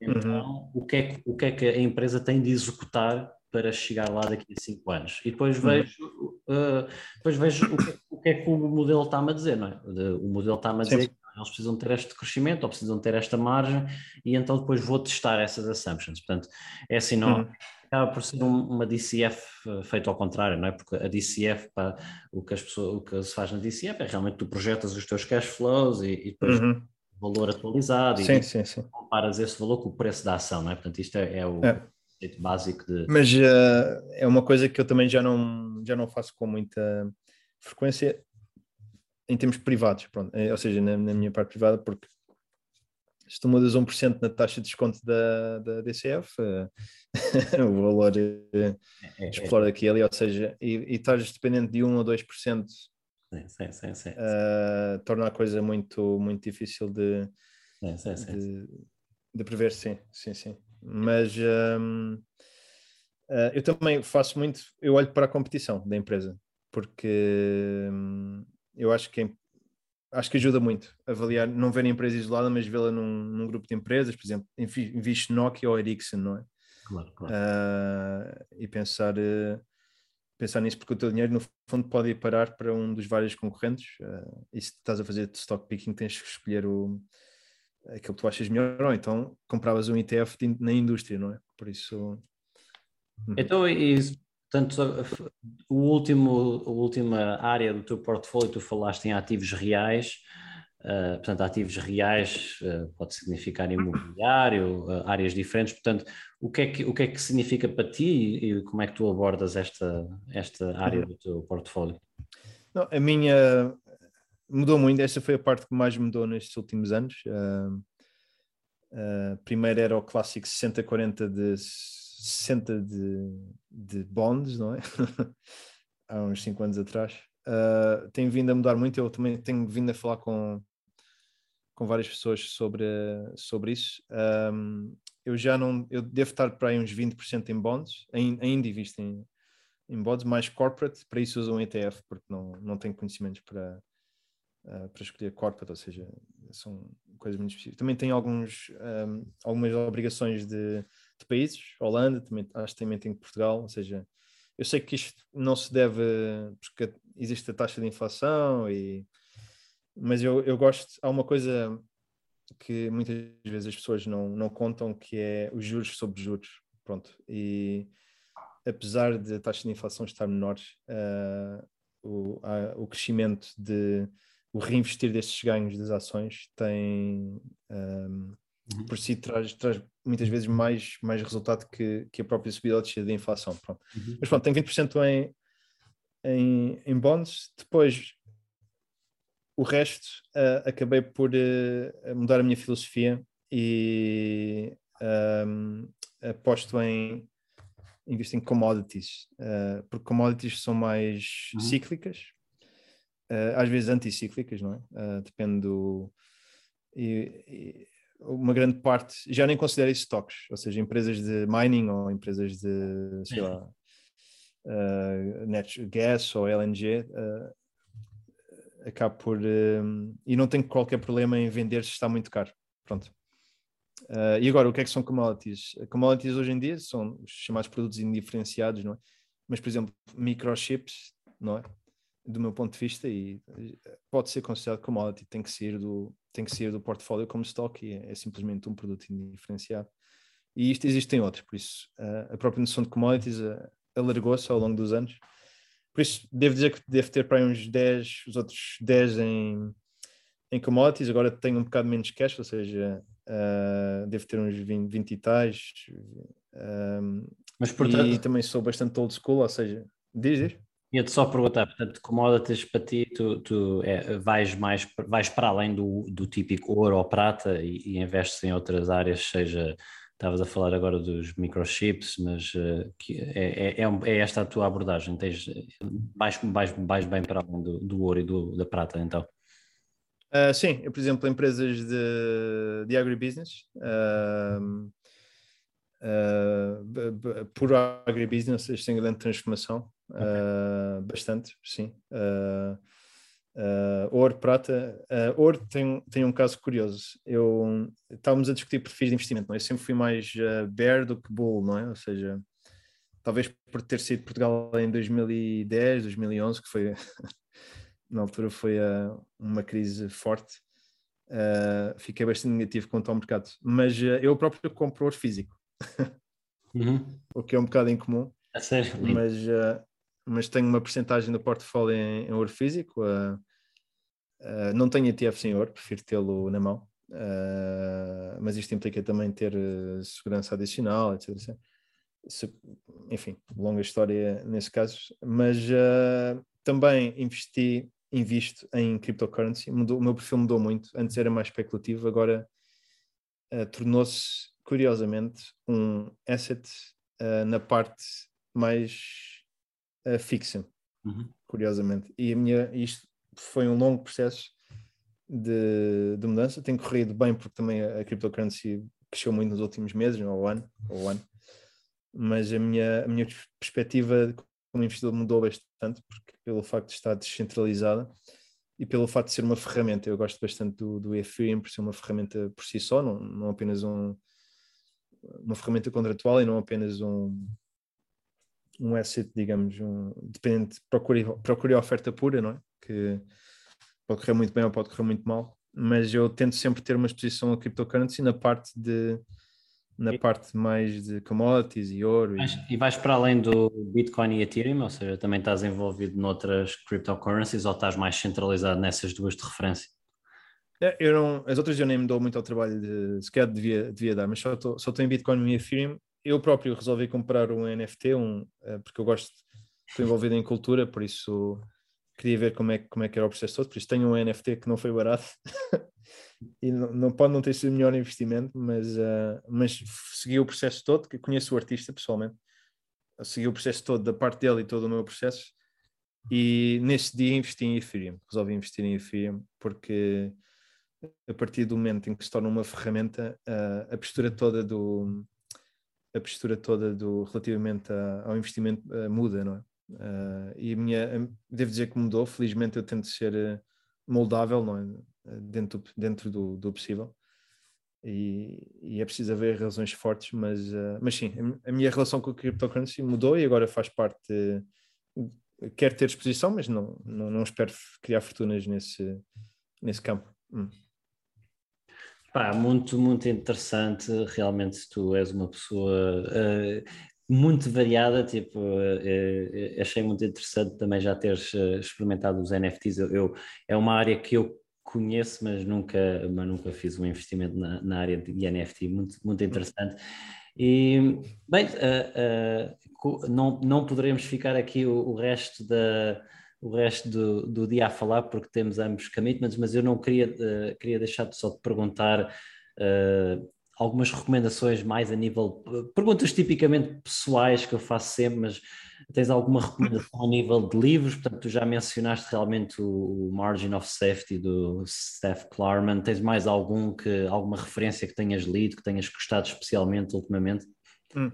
Então, uhum. o, que é que, o que é que a empresa tem de executar para chegar lá daqui a 5 anos? E depois uhum. vejo, uh, depois vejo o, que, o que é que o modelo está-me a dizer, não é? O modelo está-me a dizer Sim eles precisam ter este crescimento ou precisam ter esta margem e então depois vou testar essas assumptions. Portanto, é assim, não, uhum. acaba por ser um, uma DCF eh, feito ao contrário, não é? Porque a DCF, pá, o, que as pessoas, o que se faz na DCF é realmente tu projetas os teus cash flows e, e depois uhum. valor atualizado sim, e sim, sim. comparas esse valor com o preço da ação, não é? Portanto, isto é, é o é. básico de... Mas uh, é uma coisa que eu também já não, já não faço com muita frequência em termos privados, pronto, é, ou seja, na, na, minha parte privada, porque se tu mudas 1% na taxa de desconto da, da DCF, uh, o valor uh, explora aqui ali, ou seja, e, e estás dependente de 1 ou 2%, sim, sim, sim, sim, uh, torna a coisa muito, muito difícil de, de, de, prever, sim, sim, sim. Mas um, eu também faço muito, eu olho para a competição da empresa, porque um, eu acho que é, acho que ajuda muito avaliar, não ver a empresa isolada, mas vê-la num, num, grupo de empresas, por exemplo, inviste Nokia ou Ericsson, não é? Claro, claro. Uh, e pensar, uh, pensar nisso, porque o teu dinheiro, no fundo, pode ir parar para um dos vários concorrentes. Uh, e se estás a fazer stock picking, tens que escolher o, aquilo que tu achas melhor, ou então compravas um ETF na indústria, não é? Por isso. Hum. Então, isso Portanto, o último, a última área do teu portfólio, tu falaste em ativos reais, uh, portanto, ativos reais uh, pode significar imobiliário, uh, áreas diferentes, portanto, o que, é que, o que é que significa para ti e, e como é que tu abordas esta, esta área do teu portfólio? Não, a minha mudou muito, esta foi a parte que mais mudou nestes últimos anos. primeiro era o clássico 60-40 de 60 de, de bonds, não é? Há uns 5 anos atrás. uh, tem vindo a mudar muito. Eu também tenho vindo a falar com, com várias pessoas sobre, sobre isso. Um, eu já não, eu devo estar para aí uns 20% em bonds, ainda invisto em, em bonds, mais corporate, para isso uso um ETF, porque não, não tenho conhecimentos para, uh, para escolher corporate, ou seja, são coisas muito específicas. Também tenho alguns, um, algumas obrigações de, de, países, Holanda, também, acho que também tenho Portugal, ou seja, eu sei que isto não se deve, porque existe a taxa de inflação, e, mas eu, eu gosto, há uma coisa que muitas vezes as pessoas não, não contam, que é os juros sobre juros, pronto, e apesar de a taxa de inflação estar menor, uh, o, a, o crescimento de o reinvestir destes ganhos das ações tem um, uhum. por si traz, traz muitas vezes mais, mais resultado que, que a própria subida ou descida da inflação. Pronto. Uhum. Mas pronto, tem 20% em, em, em bonds, depois o resto uh, acabei por uh, mudar a minha filosofia e um, aposto em investir em commodities, uh, porque commodities são mais uhum. cíclicas às vezes anticíclicas, não é? Depende do. E, uma grande parte, já nem considero isso stocks, ou seja, empresas de mining ou empresas de, sei lá, uh, net gas ou LNG, uh, acabo por. Uh, e não tenho qualquer problema em vender se está muito caro. Pronto. Uh, e agora, o que é que são commodities? Commodities hoje em dia são os chamados produtos indiferenciados, não é? Mas, por exemplo, microchips, não é? Do meu ponto de vista, e eh, pode ser considerado commodity, tem que sair do, tem que sair do portfólio como stock e é, é simplesmente um produto indiferenciado. E isto existem outros, por isso uh, a própria noção de commodities uh, alargou-se ao longo dos anos. Por isso, devo dizer que devo ter para aí uns 10, os outros 10 em, em commodities. Agora tenho um bocado menos cash, ou seja, uh, devo ter uns 20, 20 e tais. Mas, portanto... E também sou bastante old school, ou seja, diz, diz. Ia-te só perguntar, portanto, commodities para ti, tu, tu é, vais, mais, vais para além do, do típico ouro ou prata e, e investes em outras áreas, seja, estavas a falar agora dos microchips, mas que é, é, é, é, esta a tua abordagem, tens, vais, vais, vais bem para além do, do ouro e do, da prata, então? Uh, sim, eu, por exemplo, empresas de, de agribusiness, uh, uh, por agribusiness, eles têm grande transformação, okay. uh, bastante, sim. Uh, ouro, prata. ouro tem, tem um caso curioso. Eu estávamos a discutir perfis de investimento, não é? Eu sempre fui mais bear do que bull, não é? Ou seja, talvez por ter sido Portugal em 2010, 2011, que foi na altura foi uma crise forte. Uh, fiquei bastante negativo quanto ao mercado, mas uh, eu próprio compro ouro físico, uhum. o que é um bocado incomum. É sério? Mas, uh, mas tenho uma porcentagem do portfólio em, em ouro físico. Uh, uh, não tenho ETFs em ouro, prefiro tê-lo na mão. mas isto implica também ter segurança adicional, etc. etc. Se, enfim, longa história nesse caso. Mas também investi, invisto em cryptocurrency. Mudou, o meu perfil mudou muito. Antes era mais especulativo, agora tornou-se curiosamente, um asset uh, na parte mais uh, fixa, uhum. curiosamente. E a minha, isto foi um longo processo de, de, mudança. Tem corrido bem porque também a, a cryptocurrency cresceu muito nos últimos meses, ou ano, ou ano. Mas a minha, a minha perspectiva como investidor mudou bastante porque pelo facto de estar descentralizada e pelo facto de ser uma ferramenta. Eu gosto bastante do, do Ethereum por ser uma ferramenta por si só, não, não apenas um, uma ferramenta contratual e não apenas um, um asset, digamos, um, dependente, procure, procure a oferta pura, não é? Que pode correr muito bem ou pode correr muito mal, mas eu tento sempre ter uma exposição a cryptocurrency na parte de na e, parte mais de commodities e ouro. E... e vais para além do Bitcoin e Ethereum, ou seja, também estás envolvido noutras cryptocurrencies ou estás mais centralizado nessas duas de referência? É, eu não, as outras eu nem me dou muito ao trabalho de sequer devia, devia dar, mas só estou só em Bitcoin e Ethereum. Eu próprio resolvi comprar um NFT, um, eh, porque eu gosto, estou envolvido em cultura, por isso queria ver como é, como é que era o processo todo. Por isso tenho um NFT que não foi barato e não, não, pode não ter sido o melhor investimento, mas, uh, mas segui o processo todo, que conheço o artista pessoalmente, segui o processo todo da parte dele e todo o meu processo E nesse dia investi em Ethereum, resolvi investir em Ethereum porque a partir do momento em que se torna uma ferramenta, uh, a postura toda do a postura toda do relativamente a, ao investimento uh, muda, não é? Uh, e a minha, devo dizer que mudou, felizmente eu tento ser moldável, não é? Dentro, dentro do, do possível. E, e, é preciso haver razões fortes, mas, mas sim, a, a minha relação com a cryptocurrency mudou e agora faz parte quero ter exposição, mas não, não, não espero criar fortunas nesse, nesse campo. Hum. Pá, muito, muito interessante. Realmente, tu és uma pessoa uh, muito variada. Tipo, uh, achei muito interessante também já teres experimentado os NFTs. Eu, eu, é uma área que eu conheço, mas nunca, mas nunca fiz um investimento na, na área de NFT. Muito, muito interessante. E, bem, não, não poderemos ficar aqui o, o resto da o resto do, do, dia a falar porque temos ambos commitments, mas eu não queria, uh, queria deixar de só de perguntar uh, algumas recomendações mais a nível, perguntas tipicamente pessoais que eu faço sempre, mas tens alguma recomendação a nível de livros? Portanto, tu já mencionaste realmente o Margin of Safety do Steph Klarman, tens mais algum que, alguma referência que tenhas lido, que tenhas gostado especialmente ultimamente? Hum.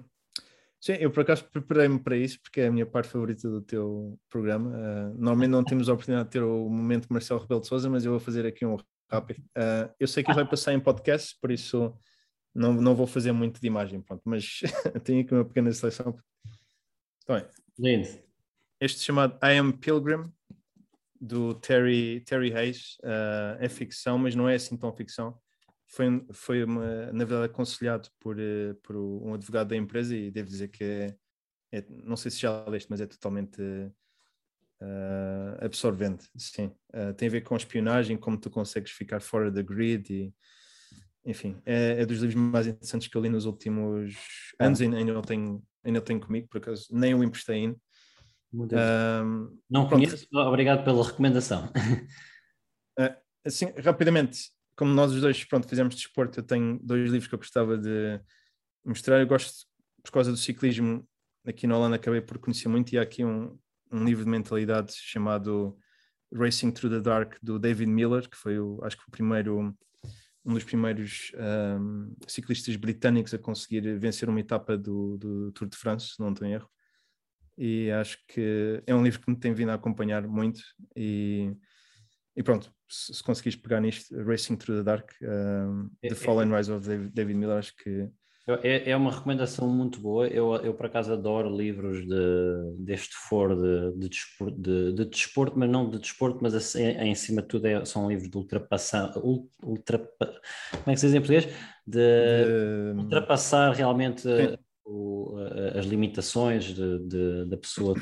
Sim, eu por acaso preparei-me para isso, porque é a minha parte favorita do teu programa. Uh, normalmente não temos a oportunidade de ter o momento Marcelo Rebelo de Souza, mas eu vou fazer aqui um rápido. Uh, eu sei que vai passar em podcast, por isso não, não vou fazer muito de imagem, pronto, mas tenho aqui uma pequena seleção. Então, é. Lindo. Este chamado I Am Pilgrim, do Terry, Terry Hayes, uh, é ficção, mas não é assim tão ficção foi, foi uma, na verdade aconselhado por, eh, por um advogado da empresa e devo dizer que é, é não sei se já leste, mas é totalmente uh, absorvente, sim. Uh, tem a ver com espionagem, como tu consegues ficar fora da grid e enfim, é, é, dos livros mais interessantes que eu li nos últimos anos e ainda não tenho, ainda tenho comigo, por acaso nem o emprestei ainda. Um, não pronto. conheço, obrigado pela recomendação. Uh, assim, rapidamente, como nós os dois pronto, fizemos desporto, eu tenho dois livros que eu gostava de mostrar. Eu gosto, por causa do ciclismo, aqui na Holanda acabei por conhecer muito, e há aqui um, um livro de mentalidade chamado Racing Through the Dark, do David Miller, que foi, o, acho que, o primeiro, um dos primeiros um, ciclistas britânicos a conseguir vencer uma etapa do, do Tour de France, se não estou em erro. E acho que é um livro que me tem vindo a acompanhar muito e e pronto, se, se conseguires pegar nisto, Racing Through the Dark, um, The é, Fallen é, Rise of David, Miller, acho que. É, é uma recomendação muito boa. Eu, eu por acaso adoro livros de, deste for de, de, desporto, de, de desporto, mas não de desporto, mas assim, em cima de tudo é, são livros de ultrapassar. Ultra, como é que se diz em português? De, ultrapassar realmente o, as limitações da pessoa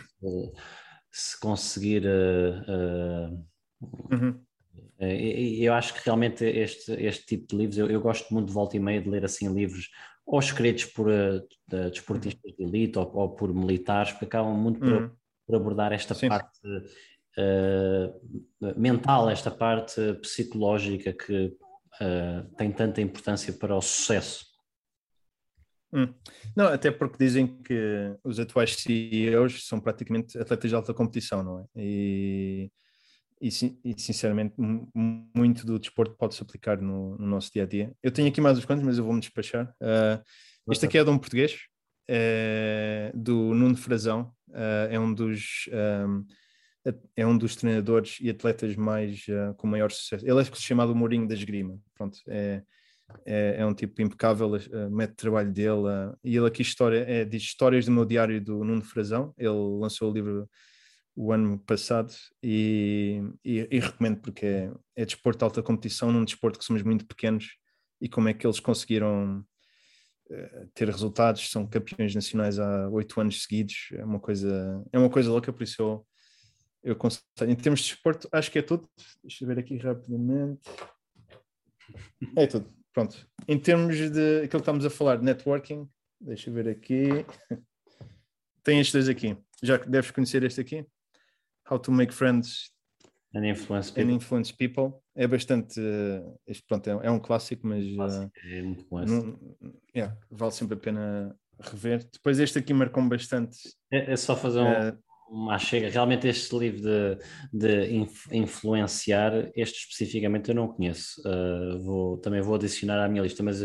se conseguir. Uh, uh, Uhum. Eh, eu acho que realmente este, este tipo de livros, eu, eu, gosto muito de volta e meia de ler assim livros ou escritos por uh, desportistas de elite ou, ou, por militares, porque acabam muito por, uhum. por abordar esta Sim. parte uh, mental, esta parte psicológica que uh, tem tanta importância para o sucesso. Hum. Não, até porque dizem que os atuais CEOs são praticamente atletas de alta competição, não é? E e, e, sinceramente muito do desporto pode se aplicar no, no, nosso dia a dia. Eu tenho aqui mais uns quantos, mas eu vou-me despachar. Uh, este aqui é de um português, é, do Nuno Frazão, uh, é um dos um, é um dos treinadores e atletas mais uh, com maior sucesso. Ele é chamado o Mourinho da Esgrima. Pronto, é, é, é, um tipo impecável, uh, mete trabalho dele. Uh, e ele aqui história, é, diz histórias do meu diário do Nuno Frazão. Ele lançou o livro o ano passado e, e, e recomendo porque é, é desporto de alta competição num desporto que somos muito pequenos e como é que eles conseguiram uh, ter resultados, são campeões nacionais há oito anos seguidos, é uma coisa, é uma coisa louca, por isso eu, eu considero. Em termos de desporto, acho que é tudo. Deixa eu ver aqui rapidamente. É tudo, pronto. Em termos de aquilo que estamos a falar networking, deixa eu ver aqui. Tem estes dois aqui. Já deves conhecer este aqui? How to Make Friends and Influence People. And influence people. É bastante. Uh, este, pronto, é, é, um clássico, mas. Uh, é muito bom. Não, yeah, vale sempre a pena rever. Depois, este aqui marcou-me bastante. É, é, só fazer um, uh, Mas chega, realmente este livro de, de influenciar, este especificamente eu não conheço. Uh, vou, também vou adicionar à minha lista, mas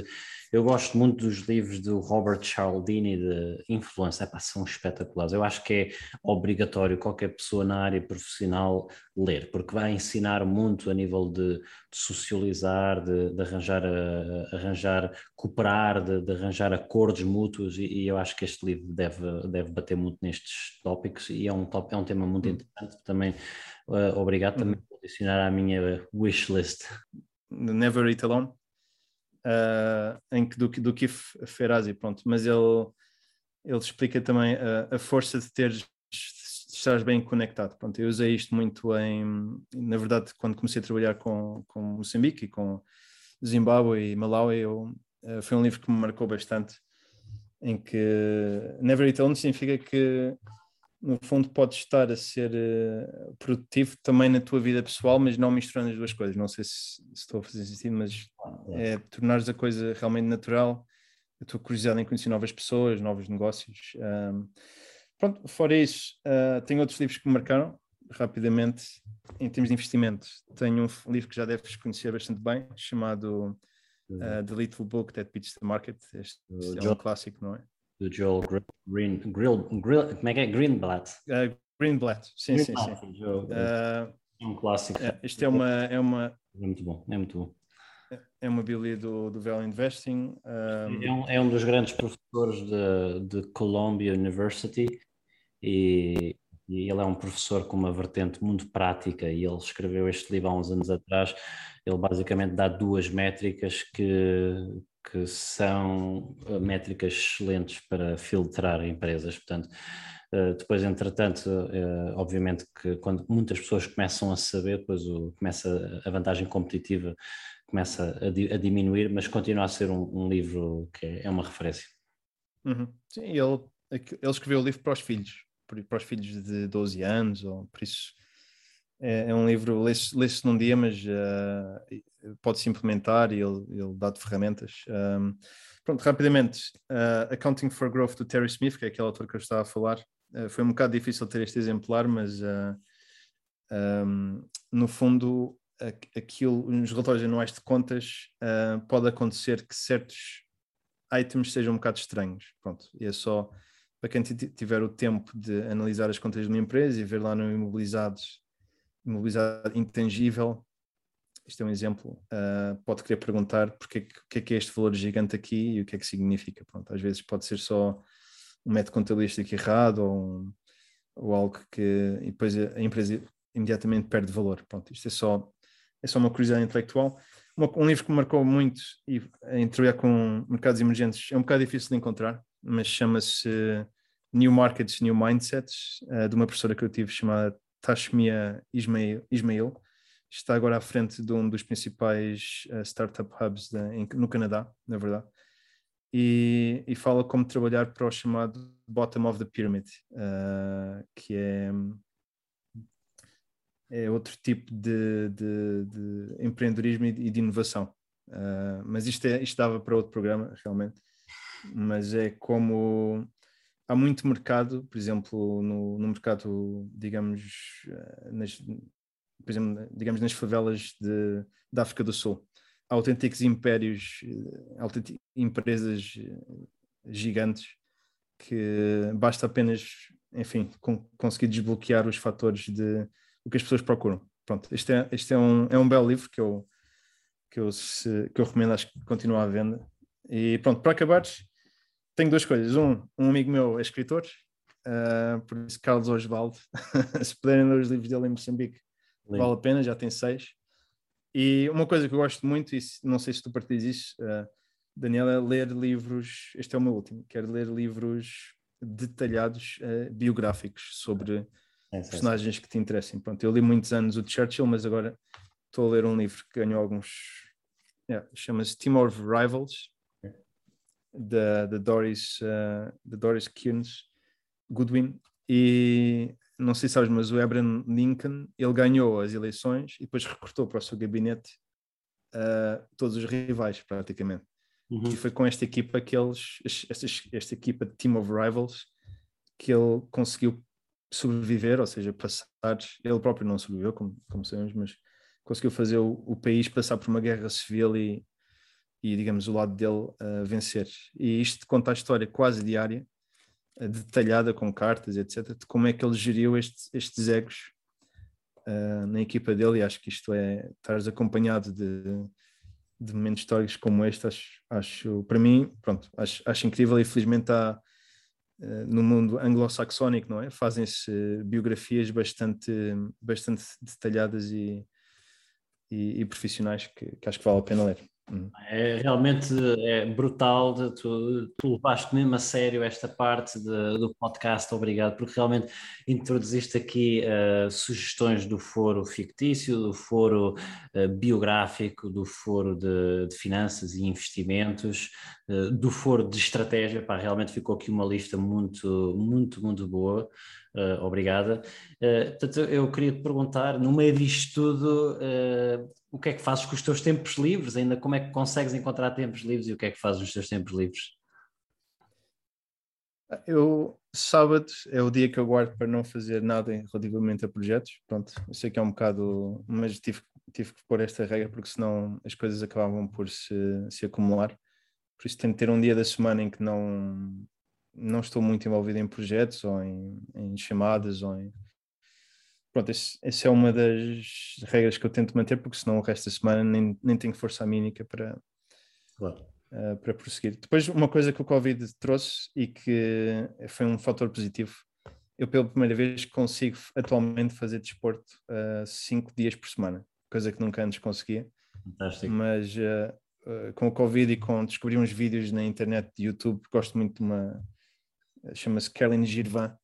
eu gosto muito dos livros do Robert Cialdini de influência, Epá, são espetaculares. Eu acho que é obrigatório qualquer pessoa na área profissional ler, porque vai ensinar muito a nível de, de socializar, de, de arranjar, a, arranjar, cooperar, de, de, arranjar acordos mútuos, e, e, eu acho que este livro deve, deve bater muito nestes tópicos e é um, top, é um tema muito hum. interessante. Também, uh, obrigado, também por adicionar à minha wish list. Never Eat Alone uh, em que, do, do Kif Ferazi, pronto, mas ele, ele explica também a, a força de ter de estar bem conectado. Pronto, eu usei isto muito em, na verdade, quando comecei a trabalhar com, com Moçambique com Zimbábue e Malawi, eu, uh, foi um livro que me marcou bastante, em que Never Eat Alone significa que no fundo podes estar a ser uh, produtivo também na tua vida pessoal, mas não misturando as duas coisas. Não sei se, se estou a fazer sentido, mas é, é tornares a coisa realmente natural, a tua curiosidade em conhecer novas pessoas, novos negócios. Um, pronto, fora isso, uh, tenho outros livros que me marcaram rapidamente em termos de investimento. Tenho um livro que já deves conhecer bastante bem, chamado uh, The Little Book That Beats the Market. Este, este é um clássico, não é? Do Joel Green, Grill, Grill, como é que é? Greenblatt. Uh, Greenblatt, sim, Greenblatt, sim, sim. Uh, é um clássico. Uh, isto é uma, é uma... É muito bom, é muito bom. É uma bíblia do, do Value Investing. Um... É, um, é um dos grandes professores de, de Columbia University e, e ele é um professor com uma vertente muito prática e ele escreveu este livro há uns anos atrás. Ele basicamente dá duas métricas que, que são eh, métricas excelentes para filtrar empresas. Portanto, eh, depois, entretanto, eh, obviamente que quando muitas pessoas começam a saber, depois o, começa a vantagem competitiva começa a, a diminuir, mas continua a ser um, um livro que é, é uma referência. Uhum. Sim, ele, ele escreveu o livro para os filhos, para os filhos de 12 anos, ou por isso é, é um livro, lê-se lê num dia, mas uh, pode-se implementar e ele, ele dá-te ferramentas. Um, pronto, rapidamente, uh, Accounting for Growth do Terry Smith, que é aquele autor que eu estava a falar, uh, foi um bocado difícil ter este exemplar, mas um, no fundo, aquilo, nos relatórios anuais de contas, pode acontecer que certos items sejam um bocado estranhos. Pronto, e é só para quem tiver o tempo de analisar as contas de uma empresa e ver lá no imobilizados imobilizado intangível, isto é um exemplo, uh, pode querer perguntar porque o que é que é este valor gigante aqui e o que é que significa. Pronto, às vezes pode ser só um método contabilístico errado ou, um, ou algo que e depois a empresa imediatamente perde valor. Pronto, isto é só, é só uma curiosidade intelectual. Uma, um livro que me marcou muito e, em trabalhar com mercados emergentes é um bocado difícil de encontrar, mas chama-se New Markets, New Mindsets, uh, de uma professora que eu tive chamada Tashmia Ismail, Ismail, está agora à frente de um dos principais uh, startup hubs de, em, no Canadá, na verdade, e, e, fala como trabalhar para o chamado bottom of the pyramid, uh, que é, é outro tipo de, de, de empreendedorismo e de inovação. Uh, mas isto, é, isto dava para outro programa, realmente. Mas é como há muito mercado, por exemplo, no, no mercado, digamos, eh, nas, por exemplo, digamos, nas favelas de, da África do Sul. Há autênticos impérios, eh, autênticas empresas eh, gigantes que basta apenas, enfim, com, conseguir desbloquear os fatores de o que as pessoas procuram. Pronto, este é, este é, um, é um belo livro que eu, que eu, se, que eu recomendo, acho que continua à venda. E pronto, para acabares, tenho duas coisas. Um, um amigo meu é escritor, uh, por isso Carlos Osvaldo. Se puderem ler os livros dele em Moçambique, Lindo. vale a pena, já tem seis. E uma coisa que eu gosto muito, e não sei se tu partilhas isso, uh, Daniel, é ler livros. Este é o meu último, quero ler livros detalhados, uh, biográficos sobre é, personagens que te interessem. Pronto, eu li muitos anos o Churchill, mas agora estou a ler um livro que ganhou alguns. Yeah, Chama-se Team of Rivals da, da Doris, uh, da Doris Kearns Goodwin e não sei se sabes, mas o Abraham Lincoln ele ganhou as eleições e depois recortou para o seu gabinete uh, todos os rivais praticamente uhum. e foi com esta equipa que eles esta, esta equipa de Team of Rivals que ele conseguiu sobreviver, ou seja, passar. Ele próprio não sobreviveu, como, como sabemos, mas conseguiu fazer o, o país passar por uma guerra civil e, e digamos, o lado dele uh, vencer. E isto conta a história quase diária, uh, detalhada com cartas, etc., de como é que ele geriu este, estes egos uh, na equipa dele. E acho que isto é, estares acompanhado de, de momentos históricos como este, acho, acho para mim, pronto, acho, acho incrível e felizmente há no mundo anglo-saxónico, não é? Fazem-se biografias bastante, bastante detalhadas e, e, e profissionais que, que, acho que vale a pena ler. Uhum. É realmente é brutal, tu, tu levaste mesmo a sério esta parte de, do podcast, obrigado, porque realmente introduziste aqui uh, sugestões do foro fictício, do foro uh, biográfico, do foro de, de finanças e investimentos, uh, do foro de estratégia, pá, realmente ficou aqui uma lista muito, muito, muito boa. Uh, obrigada. Uh, portanto, eu queria te perguntar, no meio disto tudo, uh, o que é que fazes com os teus tempos livres? Ainda como é que consegues encontrar tempos livres e o que é que fazes nos teus tempos livres? Eu, sábado é o dia que eu guardo para não fazer nada relativamente a projetos. Pronto, eu sei que é um bocado, mas tive, tive que pôr esta regra porque senão as coisas acabavam por se, se acumular. Por isso tento ter um dia da semana em que não, não estou muito envolvido em projetos ou em, em chamadas ou em... Pronto, essa é uma das regras que eu tento manter, porque senão o resto da semana nem, nem tenho força mínica para, claro. uh, para prosseguir. Depois, uma coisa que o Covid trouxe e que foi um fator positivo, eu pela primeira vez consigo atualmente fazer desporto uh, cinco dias por semana, coisa que nunca antes conseguia. Fantástico. Mas uh, com o Covid e com descobrir uns vídeos na internet de YouTube, gosto muito de uma chama-se Kellen Girvan,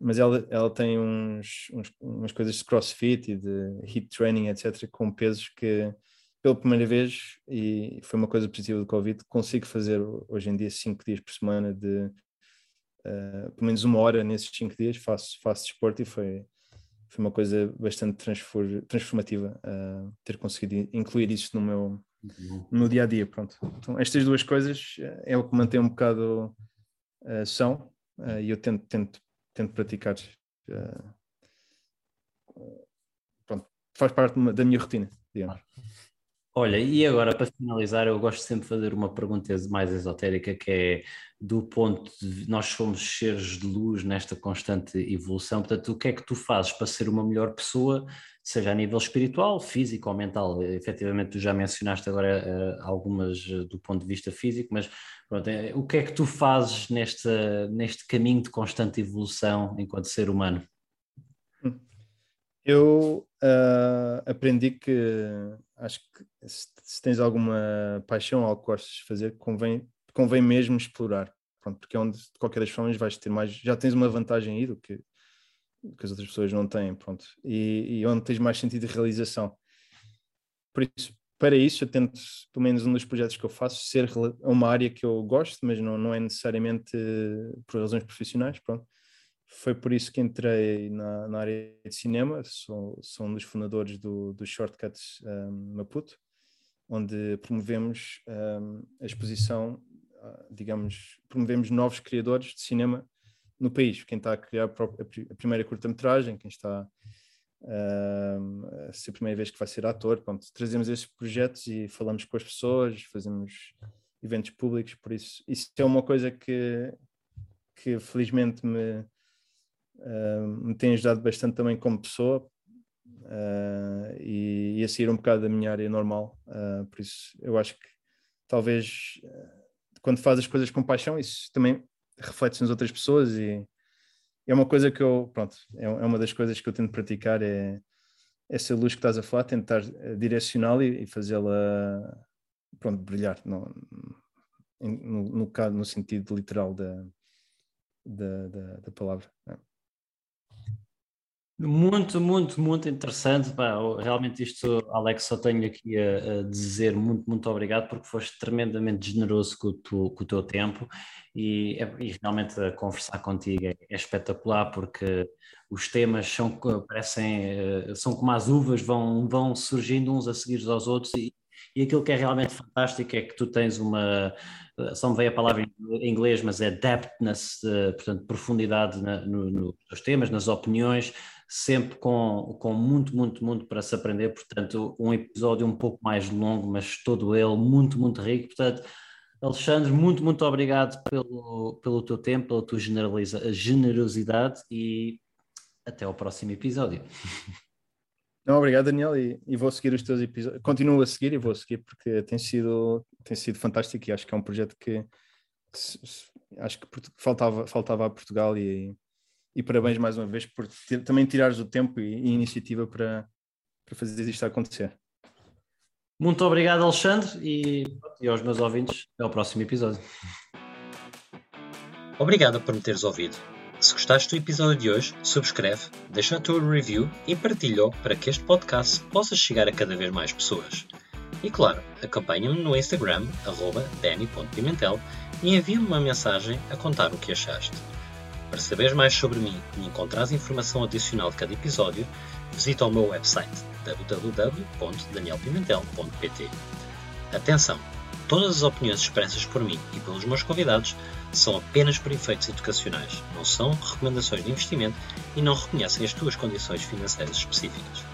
mas ela, ela tem uns, uns, umas coisas de crossfit e de heat training, etc., com pesos que, pela primeira vez, e foi uma coisa positiva do Covid, consigo fazer hoje em dia cinco dias por semana de uh, pelo menos uma hora nesses cinco dias, faço, faço desporto e foi, foi uma coisa bastante transformativa uh, ter conseguido incluir isso no meu, no meu dia a dia. Pronto. Então, estas duas coisas é o que mantém um bocado uh, são uh, e eu tento, tento, tento praticar. Uh, pronto, faz parte da minha rotina, digamos. Olha, e agora para finalizar, eu gosto sempre de fazer uma pergunta mais esotérica, que é do ponto de nós somos seres de luz nesta constante evolução, portanto, o que é que tu fazes para ser uma melhor pessoa, seja a nível espiritual, físico ou mental? Efetivamente, tu já mencionaste agora uh, algumas uh, do ponto de vista físico, mas pronto, é, o que é que tu fazes neste, neste caminho de constante evolução enquanto ser humano? Eu uh, aprendi que acho que se, se, tens alguma paixão, algo que gostas de fazer, convém, convém mesmo explorar. Pronto, porque é onde, de qualquer das formas, vais ter mais. Já tens uma vantagem aí do que, que as outras pessoas não têm. Pronto, e, e onde tens mais sentido de realização. Por isso, para isso, eu tento, pelo menos um dos projetos que eu faço, ser uma área que eu gosto, mas não, não é necessariamente por razões profissionais. Pronto foi por isso que entrei na, na área de cinema, sou, sou um dos fundadores do, do Shortcuts um, Maputo, onde promovemos um, a exposição, digamos, promovemos novos criadores de cinema no país, quem está a criar a, primeira curta-metragem, quem está um, a ser a primeira vez que vai ser ator, pronto, trazemos esses projetos e falamos com as pessoas, fazemos eventos públicos, por isso, isso é uma coisa que, que felizmente me uh, me tem ajudado bastante também como pessoa uh, e, e, a sair um bocado da minha área normal. Uh, por isso, eu acho que talvez quando faz as coisas com paixão, isso também reflete nas outras pessoas e é uma coisa que eu, pronto, é, é uma das coisas que eu tento praticar é essa luz que estás a falar, tentar direcioná-la e, fazê-la, pronto, brilhar, no, no, no, no, sentido literal da, da, da, da palavra. É. Muito, muito, muito interessante. Pá, realmente isto, Alex, só tenho aqui a, a, dizer muito, muito obrigado porque foste tremendamente generoso com o, tu, com o teu tempo e, é, e, realmente conversar contigo é, é, espetacular porque os temas são, parecem, eh, são como as uvas, vão, vão surgindo uns a seguir aos outros e, E aquilo que é realmente fantástico é que tu tens uma, só me veio a palavra em inglês, mas é depthness, portanto, profundidade na, no, nos temas, nas opiniões, sempre com, com muito, muito, muito para se aprender. Portanto, um episódio um pouco mais longo, mas todo ele muito, muito rico. Portanto, Alexandre, muito, muito obrigado pelo, pelo teu tempo, pela tua generosidade e até ao próximo episódio. Não, obrigado, Daniel, e, e, vou seguir os teus episódios. Continuo a seguir e vou seguir porque tem sido, tem sido fantástico e acho que é um projeto que, que acho que faltava, faltava a Portugal e, e parabéns mais uma vez por ter, também tirares o tempo e, e iniciativa para, para fazer isto acontecer. Muito obrigado, Alexandre, e, e aos meus ouvintes, até ao próximo episódio. Obrigado por me teres ouvido. Se gostaste do episódio de hoje, subscreve, deixa a tua review e partilha-o para que este podcast possa chegar a cada vez mais pessoas. E claro, acompanha-me no Instagram, danny.pimentel, e envia-me uma mensagem a contar o que achaste. Para saberes mais sobre mim e encontrares informação adicional de cada episódio, visita o meu website www.danielpimentel.pt. Atenção! Todas as opiniões expressas por mim e pelos meus convidados são apenas por efeitos educacionais, não são recomendações de investimento e não reconhecem as tuas condições financeiras específicas.